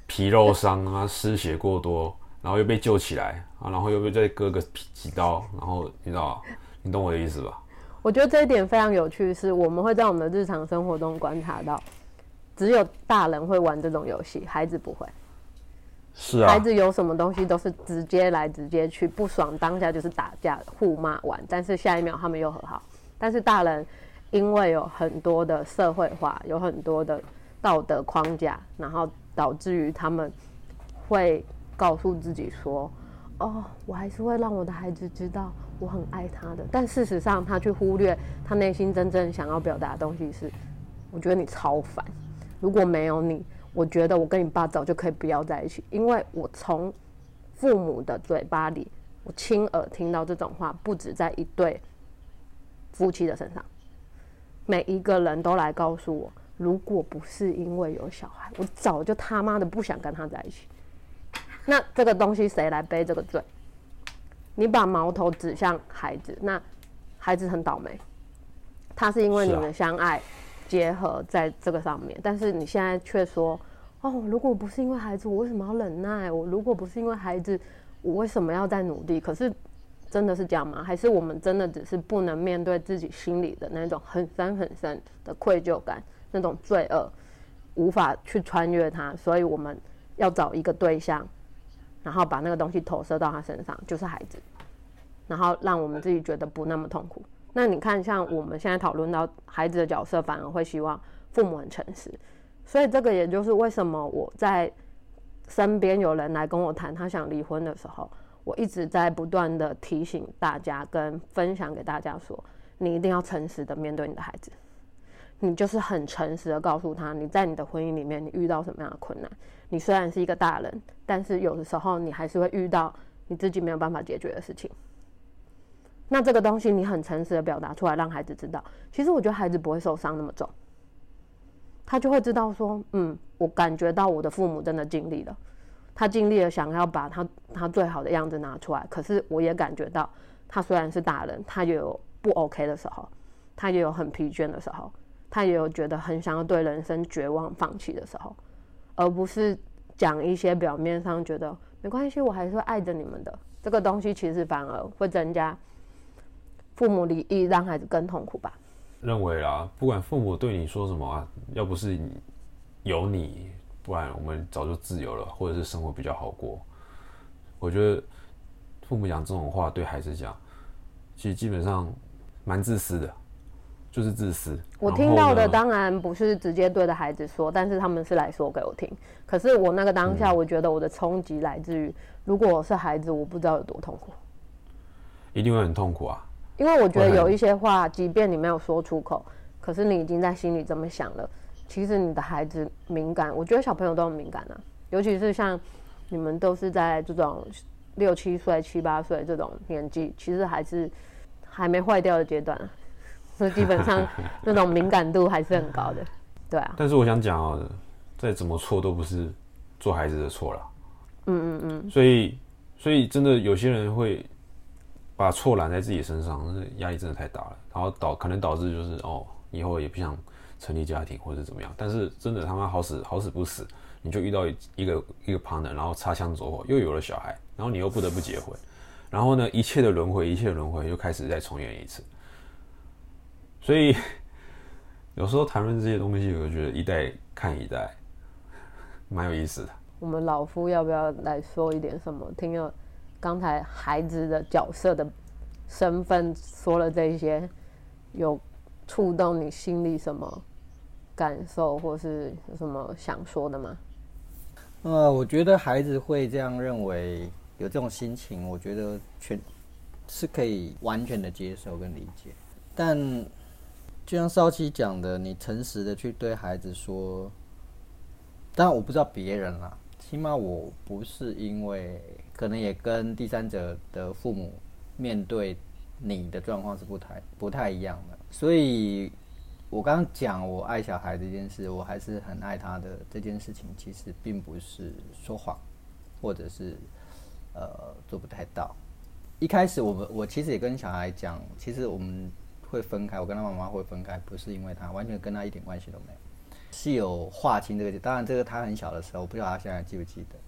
皮肉伤啊，失血过多，然后又被救起来啊，然后又被再割个几刀，然后你知道。你懂我的意思吧？我觉得这一点非常有趣，是我们会在我们的日常生活中观察到，只有大人会玩这种游戏，孩子不会。是啊。孩子有什么东西都是直接来直接去，不爽当下就是打架互骂完，但是下一秒他们又和好。但是大人因为有很多的社会化，有很多的道德框架，然后导致于他们会告诉自己说：“哦，我还是会让我的孩子知道。”我很爱他的，但事实上，他去忽略他内心真正想要表达的东西是，我觉得你超烦。如果没有你，我觉得我跟你爸早就可以不要在一起，因为我从父母的嘴巴里，我亲耳听到这种话，不止在一对夫妻的身上，每一个人都来告诉我，如果不是因为有小孩，我早就他妈的不想跟他在一起。那这个东西谁来背这个罪？你把矛头指向孩子，那孩子很倒霉。他是因为你们相爱结合在这个上面，但是你现在却说：“哦，如果不是因为孩子，我为什么要忍耐？我如果不是因为孩子，我为什么要再努力？”可是真的是这样吗？还是我们真的只是不能面对自己心里的那种很深很深的愧疚感，那种罪恶无法去穿越它，所以我们要找一个对象。然后把那个东西投射到他身上，就是孩子，然后让我们自己觉得不那么痛苦。那你看，像我们现在讨论到孩子的角色，反而会希望父母很诚实。所以这个也就是为什么我在身边有人来跟我谈他想离婚的时候，我一直在不断的提醒大家跟分享给大家说，你一定要诚实的面对你的孩子。你就是很诚实的告诉他，你在你的婚姻里面你遇到什么样的困难。你虽然是一个大人，但是有的时候你还是会遇到你自己没有办法解决的事情。那这个东西你很诚实的表达出来，让孩子知道，其实我觉得孩子不会受伤那么重。他就会知道说，嗯，我感觉到我的父母真的尽力了，他尽力了想要把他他最好的样子拿出来。可是我也感觉到，他虽然是大人，他也有不 OK 的时候，他也有很疲倦的时候。他也有觉得很想要对人生绝望放弃的时候，而不是讲一些表面上觉得没关系，我还是会爱着你们的这个东西，其实反而会增加父母离异，让孩子更痛苦吧。认为啦，不管父母对你说什么啊，要不是有你，不然我们早就自由了，或者是生活比较好过。我觉得父母讲这种话对孩子讲，其实基本上蛮自私的。就是自私。我听到的当然不是直接对着孩子说，但是他们是来说给我听。可是我那个当下，我觉得我的冲击来自于，如果我是孩子，我不知道有多痛苦。一定会很痛苦啊！因为我觉得有一些话，即便你没有说出口，可是你已经在心里这么想了。其实你的孩子敏感，我觉得小朋友都很敏感啊，尤其是像你们都是在这种六七岁、七八岁这种年纪，其实还是还没坏掉的阶段。所以基本上那种敏感度还是很高的，对啊。但是我想讲啊，再怎么错都不是做孩子的错了。嗯嗯嗯。所以，所以真的有些人会把错揽在自己身上，那压力真的太大了，然后导可能导致就是哦，以后也不想成立家庭或者怎么样。但是真的他妈好死好死不死，你就遇到一个一个 partner，然后擦枪走火又有了小孩，然后你又不得不结婚，然后呢，一切的轮回，一切的轮回又开始再重演一次。所以有时候谈论这些东西，我就觉得一代看一代，蛮有意思的。我们老夫要不要来说一点什么？听了刚才孩子的角色的身份说了这些，有触动你心里什么感受，或是有什么想说的吗？呃，我觉得孩子会这样认为，有这种心情，我觉得全是可以完全的接受跟理解，但。就像少奇讲的，你诚实的去对孩子说，但我不知道别人啦，起码我不是因为可能也跟第三者的父母面对你的状况是不太不太一样的，所以我刚刚讲我爱小孩这件事，我还是很爱他的这件事情，其实并不是说谎，或者是呃做不太到。一开始我们我其实也跟小孩讲，其实我们会分开，我跟他妈妈会分开，不是因为他完全跟他一点关系都没有，是有划清这个。当然，这个他很小的时候，我不知道他现在记不记得。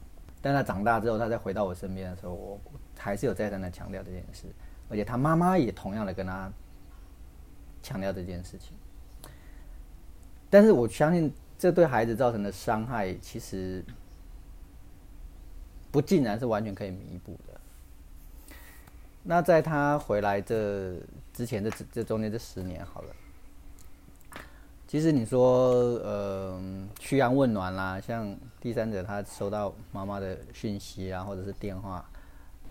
但他长大之后，他再回到我身边的时候，我还是有再三的强调这件事，而且他妈妈也同样的跟他强调这件事情。但是我相信，这对孩子造成的伤害，其实不尽然是完全可以弥补的。那在他回来这之前，这这中间这十年好了，其实你说，呃，嘘寒问暖啦，像第三者他收到妈妈的讯息啊，或者是电话、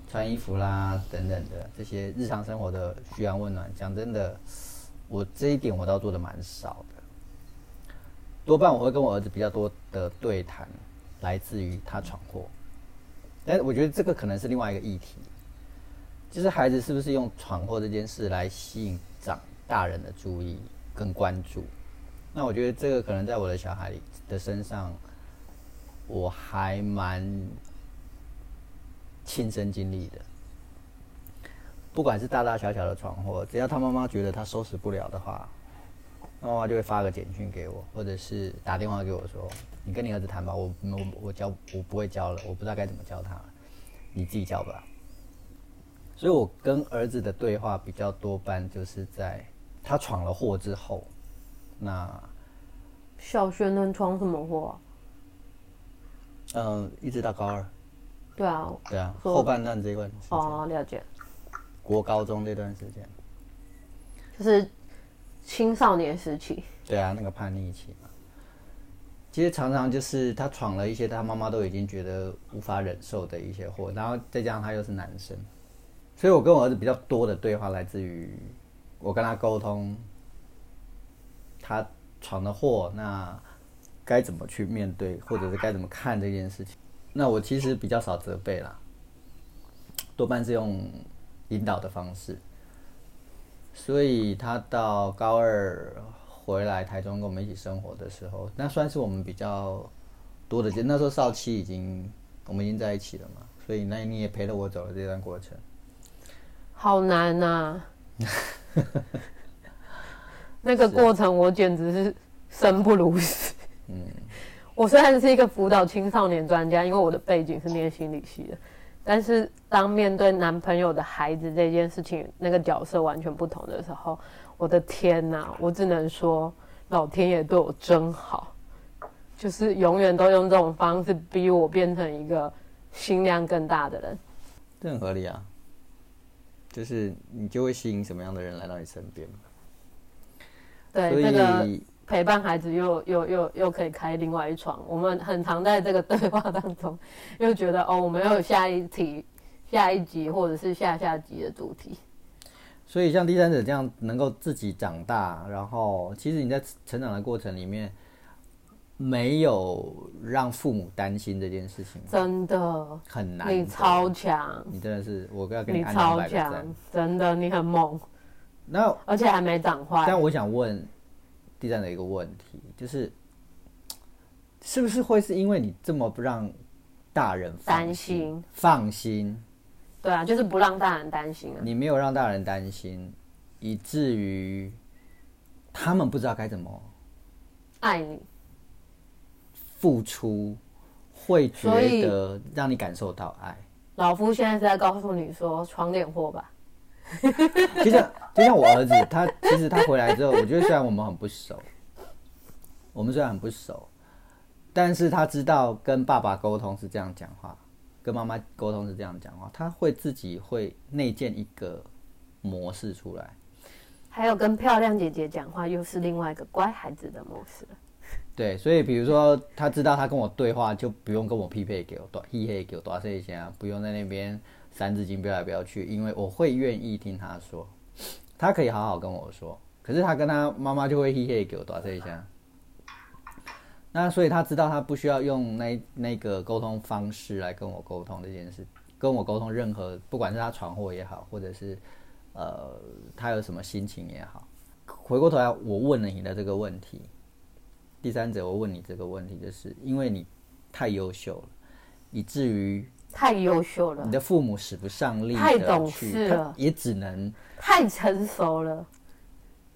穿衣服啦等等的这些日常生活的嘘寒问暖，讲真的，我这一点我倒做的蛮少的，多半我会跟我儿子比较多的对谈，来自于他闯祸，但我觉得这个可能是另外一个议题。就是孩子是不是用闯祸这件事来吸引长大人的注意跟关注？那我觉得这个可能在我的小孩的身上，我还蛮亲身经历的。不管是大大小小的闯祸，只要他妈妈觉得他收拾不了的话，妈妈就会发个简讯给我，或者是打电话给我说：“你跟你儿子谈吧，我我我教我不会教了，我不知道该怎么教他，你自己教吧。”所以，我跟儿子的对话比较多半就是在他闯了祸之后。那小学能闯什么祸？嗯，一直到高二。对啊。对啊，后半段这段。哦，了解。国高中这段时间，就是青少年时期。对啊，那个叛逆期嘛。其实常常就是他闯了一些他妈妈都已经觉得无法忍受的一些祸，然后再加上他又是男生。所以，我跟我儿子比较多的对话来自于我跟他沟通，他闯的祸，那该怎么去面对，或者是该怎么看这件事情。那我其实比较少责备啦，多半是用引导的方式。所以他到高二回来台中跟我们一起生活的时候，那算是我们比较多的。那时候少七已经我们已经在一起了嘛，所以那你也陪着我走了这段过程。好难呐！那个过程我简直是生不如死。嗯，我虽然是一个辅导青少年专家，因为我的背景是念心理系的，但是当面对男朋友的孩子这件事情，那个角色完全不同的时候，我的天呐！我只能说，老天爷对我真好，就是永远都用这种方式逼我变成一个心量更大的人。这很合理啊。就是你就会吸引什么样的人来到你身边对，这个陪伴孩子又又又又可以开另外一床。我们很常在这个对话当中，又觉得哦，我们要有下一题、下一集或者是下下集的主题。所以像第三者这样能够自己长大，然后其实你在成长的过程里面。没有让父母担心这件事情，真的很难。你超强，你真的是，我要跟你超强，真的，你很猛。那而且还没长坏。但我想问地站的一个问题，就是是不是会是因为你这么不让大人担心、放心？对啊，就是不让大人担心啊。你没有让大人担心，以至于他们不知道该怎么爱你。付出会觉得让你感受到爱。老夫现在是在告诉你说闯点祸吧。就像就像我儿子，他其实他回来之后，我觉得虽然我们很不熟，我们虽然很不熟，但是他知道跟爸爸沟通是这样讲话，跟妈妈沟通是这样讲话，他会自己会内建一个模式出来。还有跟漂亮姐姐讲话，又是另外一个乖孩子的模式。对，所以比如说他知道他跟我对话，就不用跟我匹配给我多匹配给我多少钱啊，不用在那边三字经飙来飙去，因为我会愿意听他说，他可以好好跟我说，可是他跟他妈妈就会嘿嘿给我打这一下。那所以他知道他不需要用那那个沟通方式来跟我沟通这件事，跟我沟通任何不管是他闯祸也好，或者是呃他有什么心情也好。回过头来，我问了你的这个问题，第三者，我问你这个问题，就是因为你太优秀了，以至于太优秀了你，的父母使不上力，太懂事了也只能太成熟了。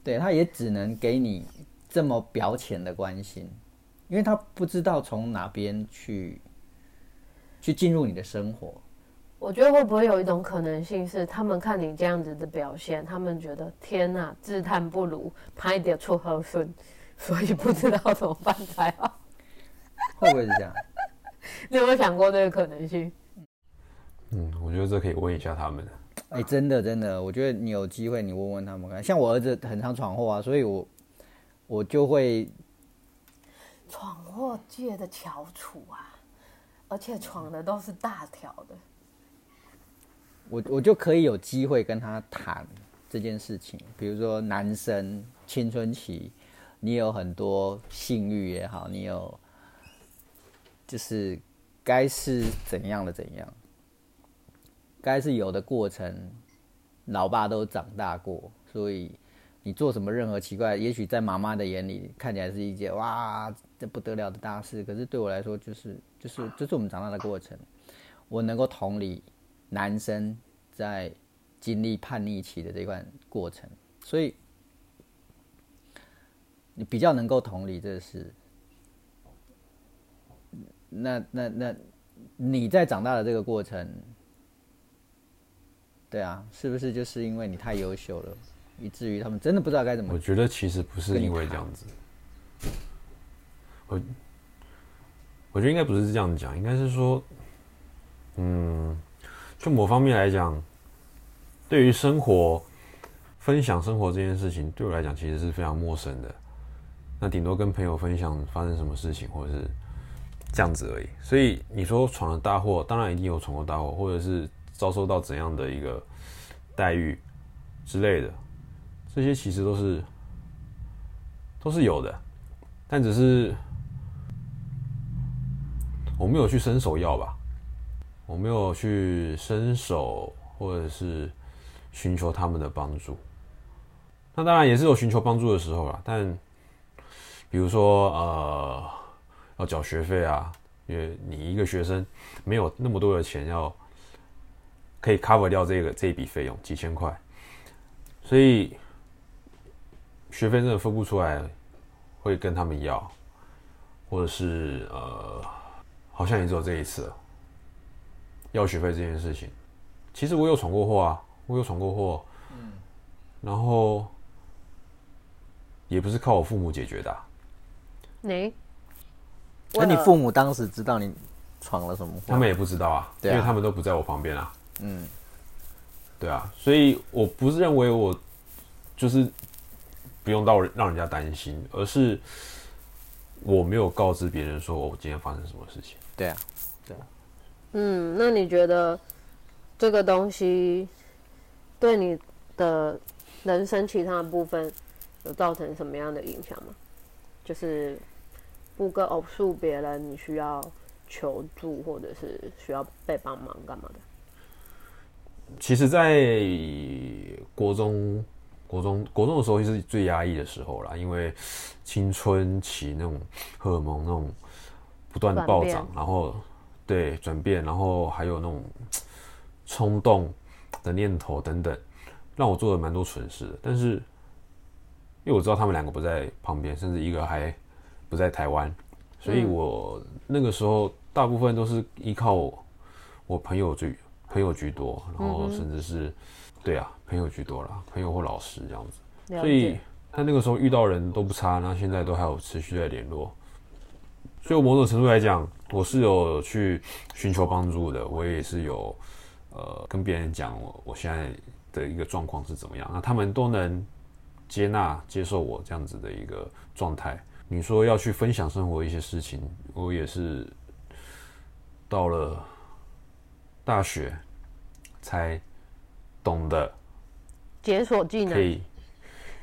对，他也只能给你这么表浅的关心，因为他不知道从哪边去去进入你的生活。我觉得会不会有一种可能性是，他们看你这样子的表现，他们觉得天哪，自叹不如，拍点出后顺，所以不知道怎么办才好。会不会是这样？你有没有想过这个可能性？嗯，我觉得这可以问一下他们。哎、真的真的，我觉得你有机会，你问问他们看。像我儿子很常闯祸啊，所以我我就会闯祸界的翘楚啊，而且闯的都是大条的。我我就可以有机会跟他谈这件事情，比如说男生青春期，你有很多性欲也好，你有就是该是怎样的怎样，该是有的过程，老爸都长大过，所以你做什么任何奇怪，也许在妈妈的眼里看起来是一件哇这不得了的大事，可是对我来说就是就是这是我们长大的过程，我能够同理男生在经历叛逆期的这段过程，所以你比较能够同理这事。那那那你在长大的这个过程，对啊，是不是就是因为你太优秀了，以至于他们真的不知道该怎么我觉得其实不是因为这样子，我我觉得应该不是这样讲，应该是说，嗯，就某方面来讲，对于生活分享生活这件事情，对我来讲其实是非常陌生的。那顶多跟朋友分享发生什么事情，或者是这样子而已。所以你说闯了大祸，当然一定有闯过大祸，或者是遭受到怎样的一个待遇之类的，这些其实都是都是有的，但只是我没有去伸手要吧，我没有去伸手或者是寻求他们的帮助。那当然也是有寻求帮助的时候啦，但比如说呃要缴学费啊，因为你一个学生没有那么多的钱要可以 cover 掉这个这一笔费用几千块，所以学费真的分不出来，会跟他们要，或者是呃，好像也只有这一次了，要学费这件事情。其实我有闯过祸啊，我有闯过祸，嗯，然后也不是靠我父母解决的啊、你，那你父母当时知道你闯了什么祸？他们也不知道啊，对啊因为他们都不在我旁边啊。嗯，对啊，所以我不是认为我就是不用到让人家担心，而是我没有告知别人说我今天发生什么事情。对啊，对啊嗯，那你觉得这个东西对你的人生其他的部分有造成什么样的影响吗？就是不跟偶数别人，你需要求助，或者是需要被帮忙干嘛的？其实，在国中、国中、国中的时候是最压抑的时候啦，因为青春期那种荷尔蒙那种不断的暴涨，然后对转变，然后还有那种 冲动的念头等等，让我做了蛮多蠢事的。但是，因为我知道他们两个不在旁边，甚至一个还不在台湾，所以我那个时候大部分都是依靠我我朋友居朋友居多，然后甚至是、对啊朋友居多啦，朋友或老师这样子。所以解，他那个时候遇到人都不差，那现在都还有持续在联络。所以我某种程度来讲，我是有去寻求帮助的，我也是有呃跟别人讲我我现在的一个状况是怎么样，那他们都能接纳接受我这样子的一个状态。你说要去分享生活一些事情，我也是到了大学才懂得解锁技能，可以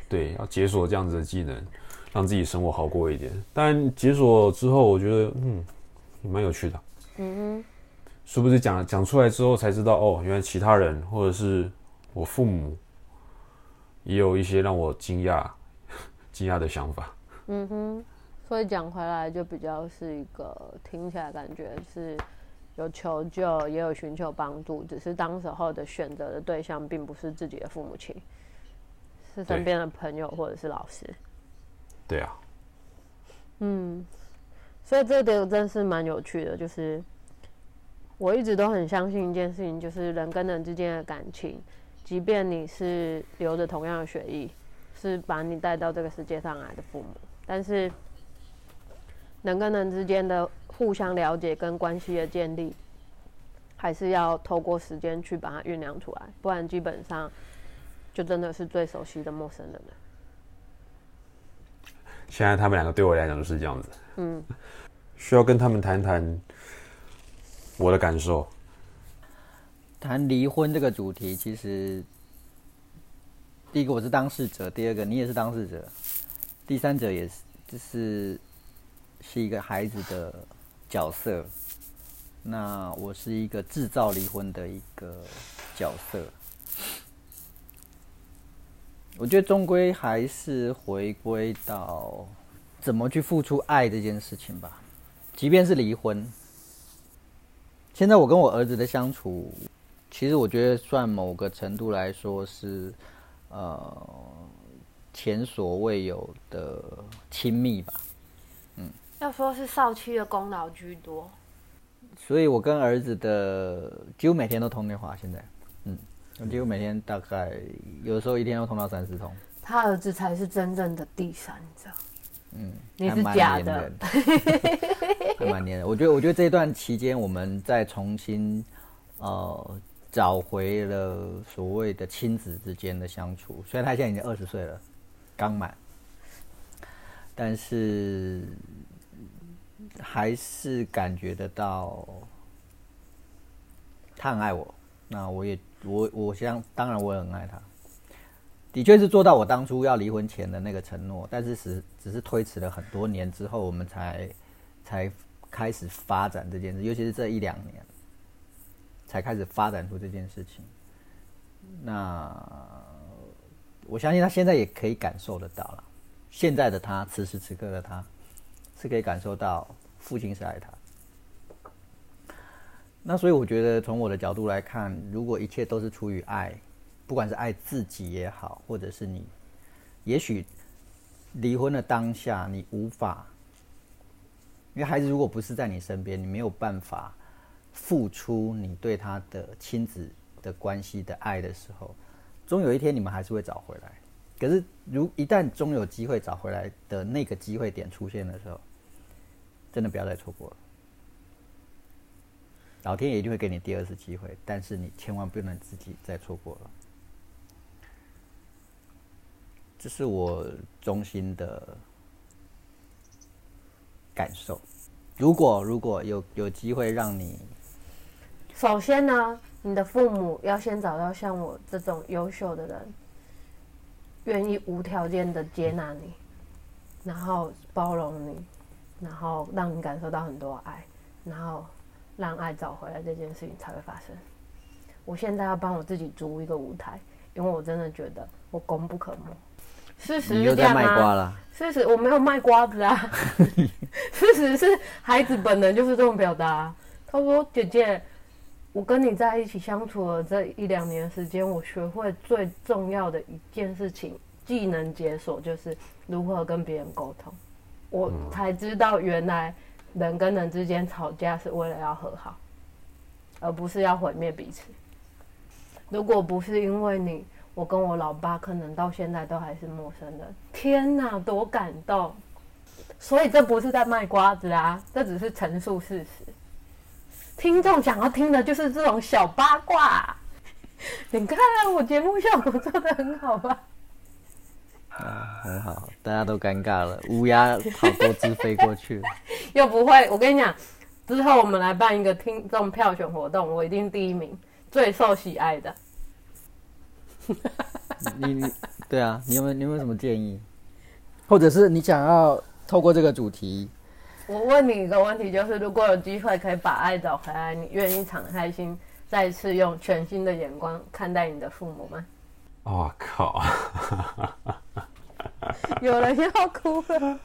对，要解锁这样子的技能，让自己生活好过一点。但解锁之后，我觉得嗯，也蛮有趣的。嗯哼，是不是讲讲出来之后才知道，哦，原来其他人或者是我父母也有一些让我惊讶、惊讶的想法。嗯哼，所以讲回来就比较是一个听起来感觉是有求救，也有寻求帮助，只是当时候的选择的对象并不是自己的父母亲，是身边的朋友或者是老师。对啊，嗯，所以这点真是蛮有趣的，就是我一直都很相信一件事情，就是人跟人之间的感情，即便你是流着同样的血液，是把你带到这个世界上来的父母，但是人跟人之间的互相了解跟关系的建立，还是要透过时间去把它酝酿出来，不然基本上就真的是最熟悉的陌生人了。现在他们两个对我来讲就是这样子。嗯，需要跟他们谈谈我的感受。谈离婚这个主题，其实第一个我是当事者，第二个你也是当事者，第三者也是，就是是一个孩子的角色。那我是一个制造离婚的一个角色。我觉得终归还是回归到怎么去付出爱这件事情吧。即便是离婚，现在我跟我儿子的相处，其实我觉得算某个程度来说是呃前所未有的亲密吧。嗯，要说是少妻的功劳居多。所以我跟儿子的几乎每天都通电话，现在。我几乎每天大概有时候一天要通到三四通。他儿子才是真正的第三者。嗯，你是假的。还蛮黏的。我觉得，我觉得这一段期间，我们再重新呃找回了所谓的亲子之间的相处。虽然他现在已经二十岁了，刚满，但是还是感觉得到他很爱我。那我也。我我想，当然我也很爱他，的确是做到我当初要离婚前的那个承诺，但是只只是推迟了很多年之后，我们才才开始发展这件事，尤其是这一两年才开始发展出这件事情。那我相信他现在也可以感受得到了，现在的他，此时此刻的他，是可以感受到父亲是爱他。那所以我觉得，从我的角度来看，如果一切都是出于爱，不管是爱自己也好，或者是你，也许离婚的当下你无法，因为孩子如果不是在你身边，你没有办法付出你对他的亲子的关系的爱的时候，终有一天你们还是会找回来。可是，如一旦终有机会找回来的那个机会点出现的时候，真的不要再错过了。老天爷一定会给你第二次机会，但是你千万不能自己再错过了。这是我衷心的感受。如果如果有有机会让你，首先呢，你的父母要先找到像我这种优秀的人，愿意无条件的接纳你，然后包容你，然后让你感受到很多爱，然后。让爱找回来这件事情才会发生。我现在要帮我自己租一个舞台，因为我真的觉得我功不可没。事实是这样啊。事实我没有卖瓜子啊。事实是孩子本能就是这种表达。他说：“姐姐，我跟你在一起相处了这一两年时间，我学会最重要的一件事情，技能解锁就是如何跟别人沟通。我才知道原来。”人跟人之间吵架是为了要和好，而不是要毁灭彼此。如果不是因为你，我跟我老爸可能到现在都还是陌生人。天哪，多感动！所以这不是在卖瓜子啊，这只是陈述事实。听众想要听的就是这种小八卦。你看我节目效果做的很好吧？啊，很好，大家都尴尬了，乌鸦好多只飞过去，又不会。我跟你讲，之后我们来办一个听众票选活动，我一定第一名，最受喜爱的。你你对啊，你有没有你有没有什么建议？或者是你想要透过这个主题，我问你一个问题，就是如果有机会可以把爱找回来，你愿意敞开心，再次用全新的眼光看待你的父母吗？我靠！有人要哭了。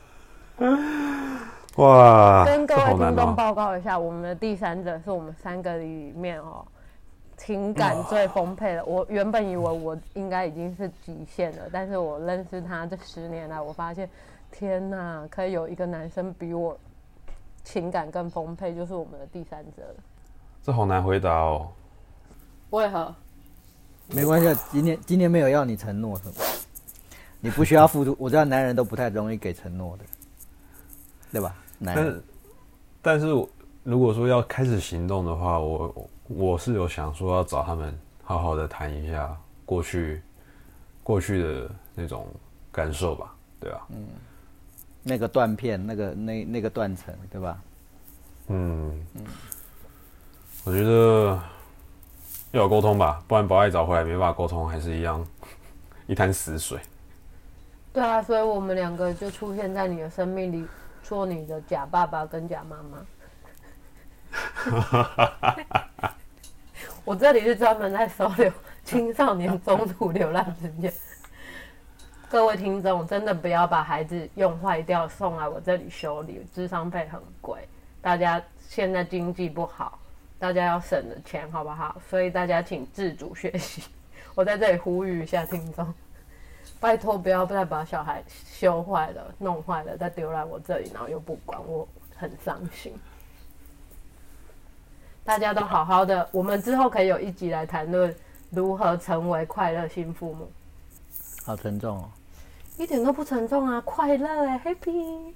哇，跟各位听众。报告一下，我们的第三者是我们三个里面哦，情感最丰沛的。我原本以为我应该已经是极限了，但是我认识他这十年来，我发现，天哪，可以有一个男生比我情感更丰沛，就是我们的第三者了。这好难回答哦。为何？没关系，今天今天没有要你承诺什么，你不需要付出。我知道男人都不太容易给承诺的，对吧？男人但是，如果说要开始行动的话，我我是有想说要找他们好好的谈一下过去过去的那种感受吧，对吧？嗯那个断片，那个那那个断层，对吧？嗯，我觉得要有沟通吧，不然不爱找回来没办法沟通，还是一样 一滩死水。对啊，所以我们两个就出现在你的生命里，做你的假爸爸跟假妈妈。我这里是专门在收留青少年中途流浪事件。各位听众，真的不要把孩子用坏掉送来我这里修理，智商费很贵。大家现在经济不好，大家要省着钱，好不好？所以大家请自主学习。我在这里呼吁一下听众。拜托不要再把小孩修坏了、弄坏了，再丢来我这里，然后又不管，我很伤心。大家都好好的，我们之后可以有一集来谈论如何成为快乐新父母，好沉重哦。一点都不沉重啊，快乐哎，happy。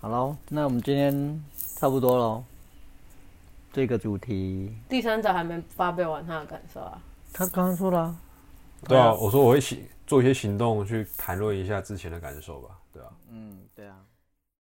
好喽，那我们今天差不多喽。这个主题，第三者还没发表完他的感受啊，他刚刚说了啊、对啊，我说我会行做一些行动去谈论一下之前的感受吧，对啊。嗯，对啊。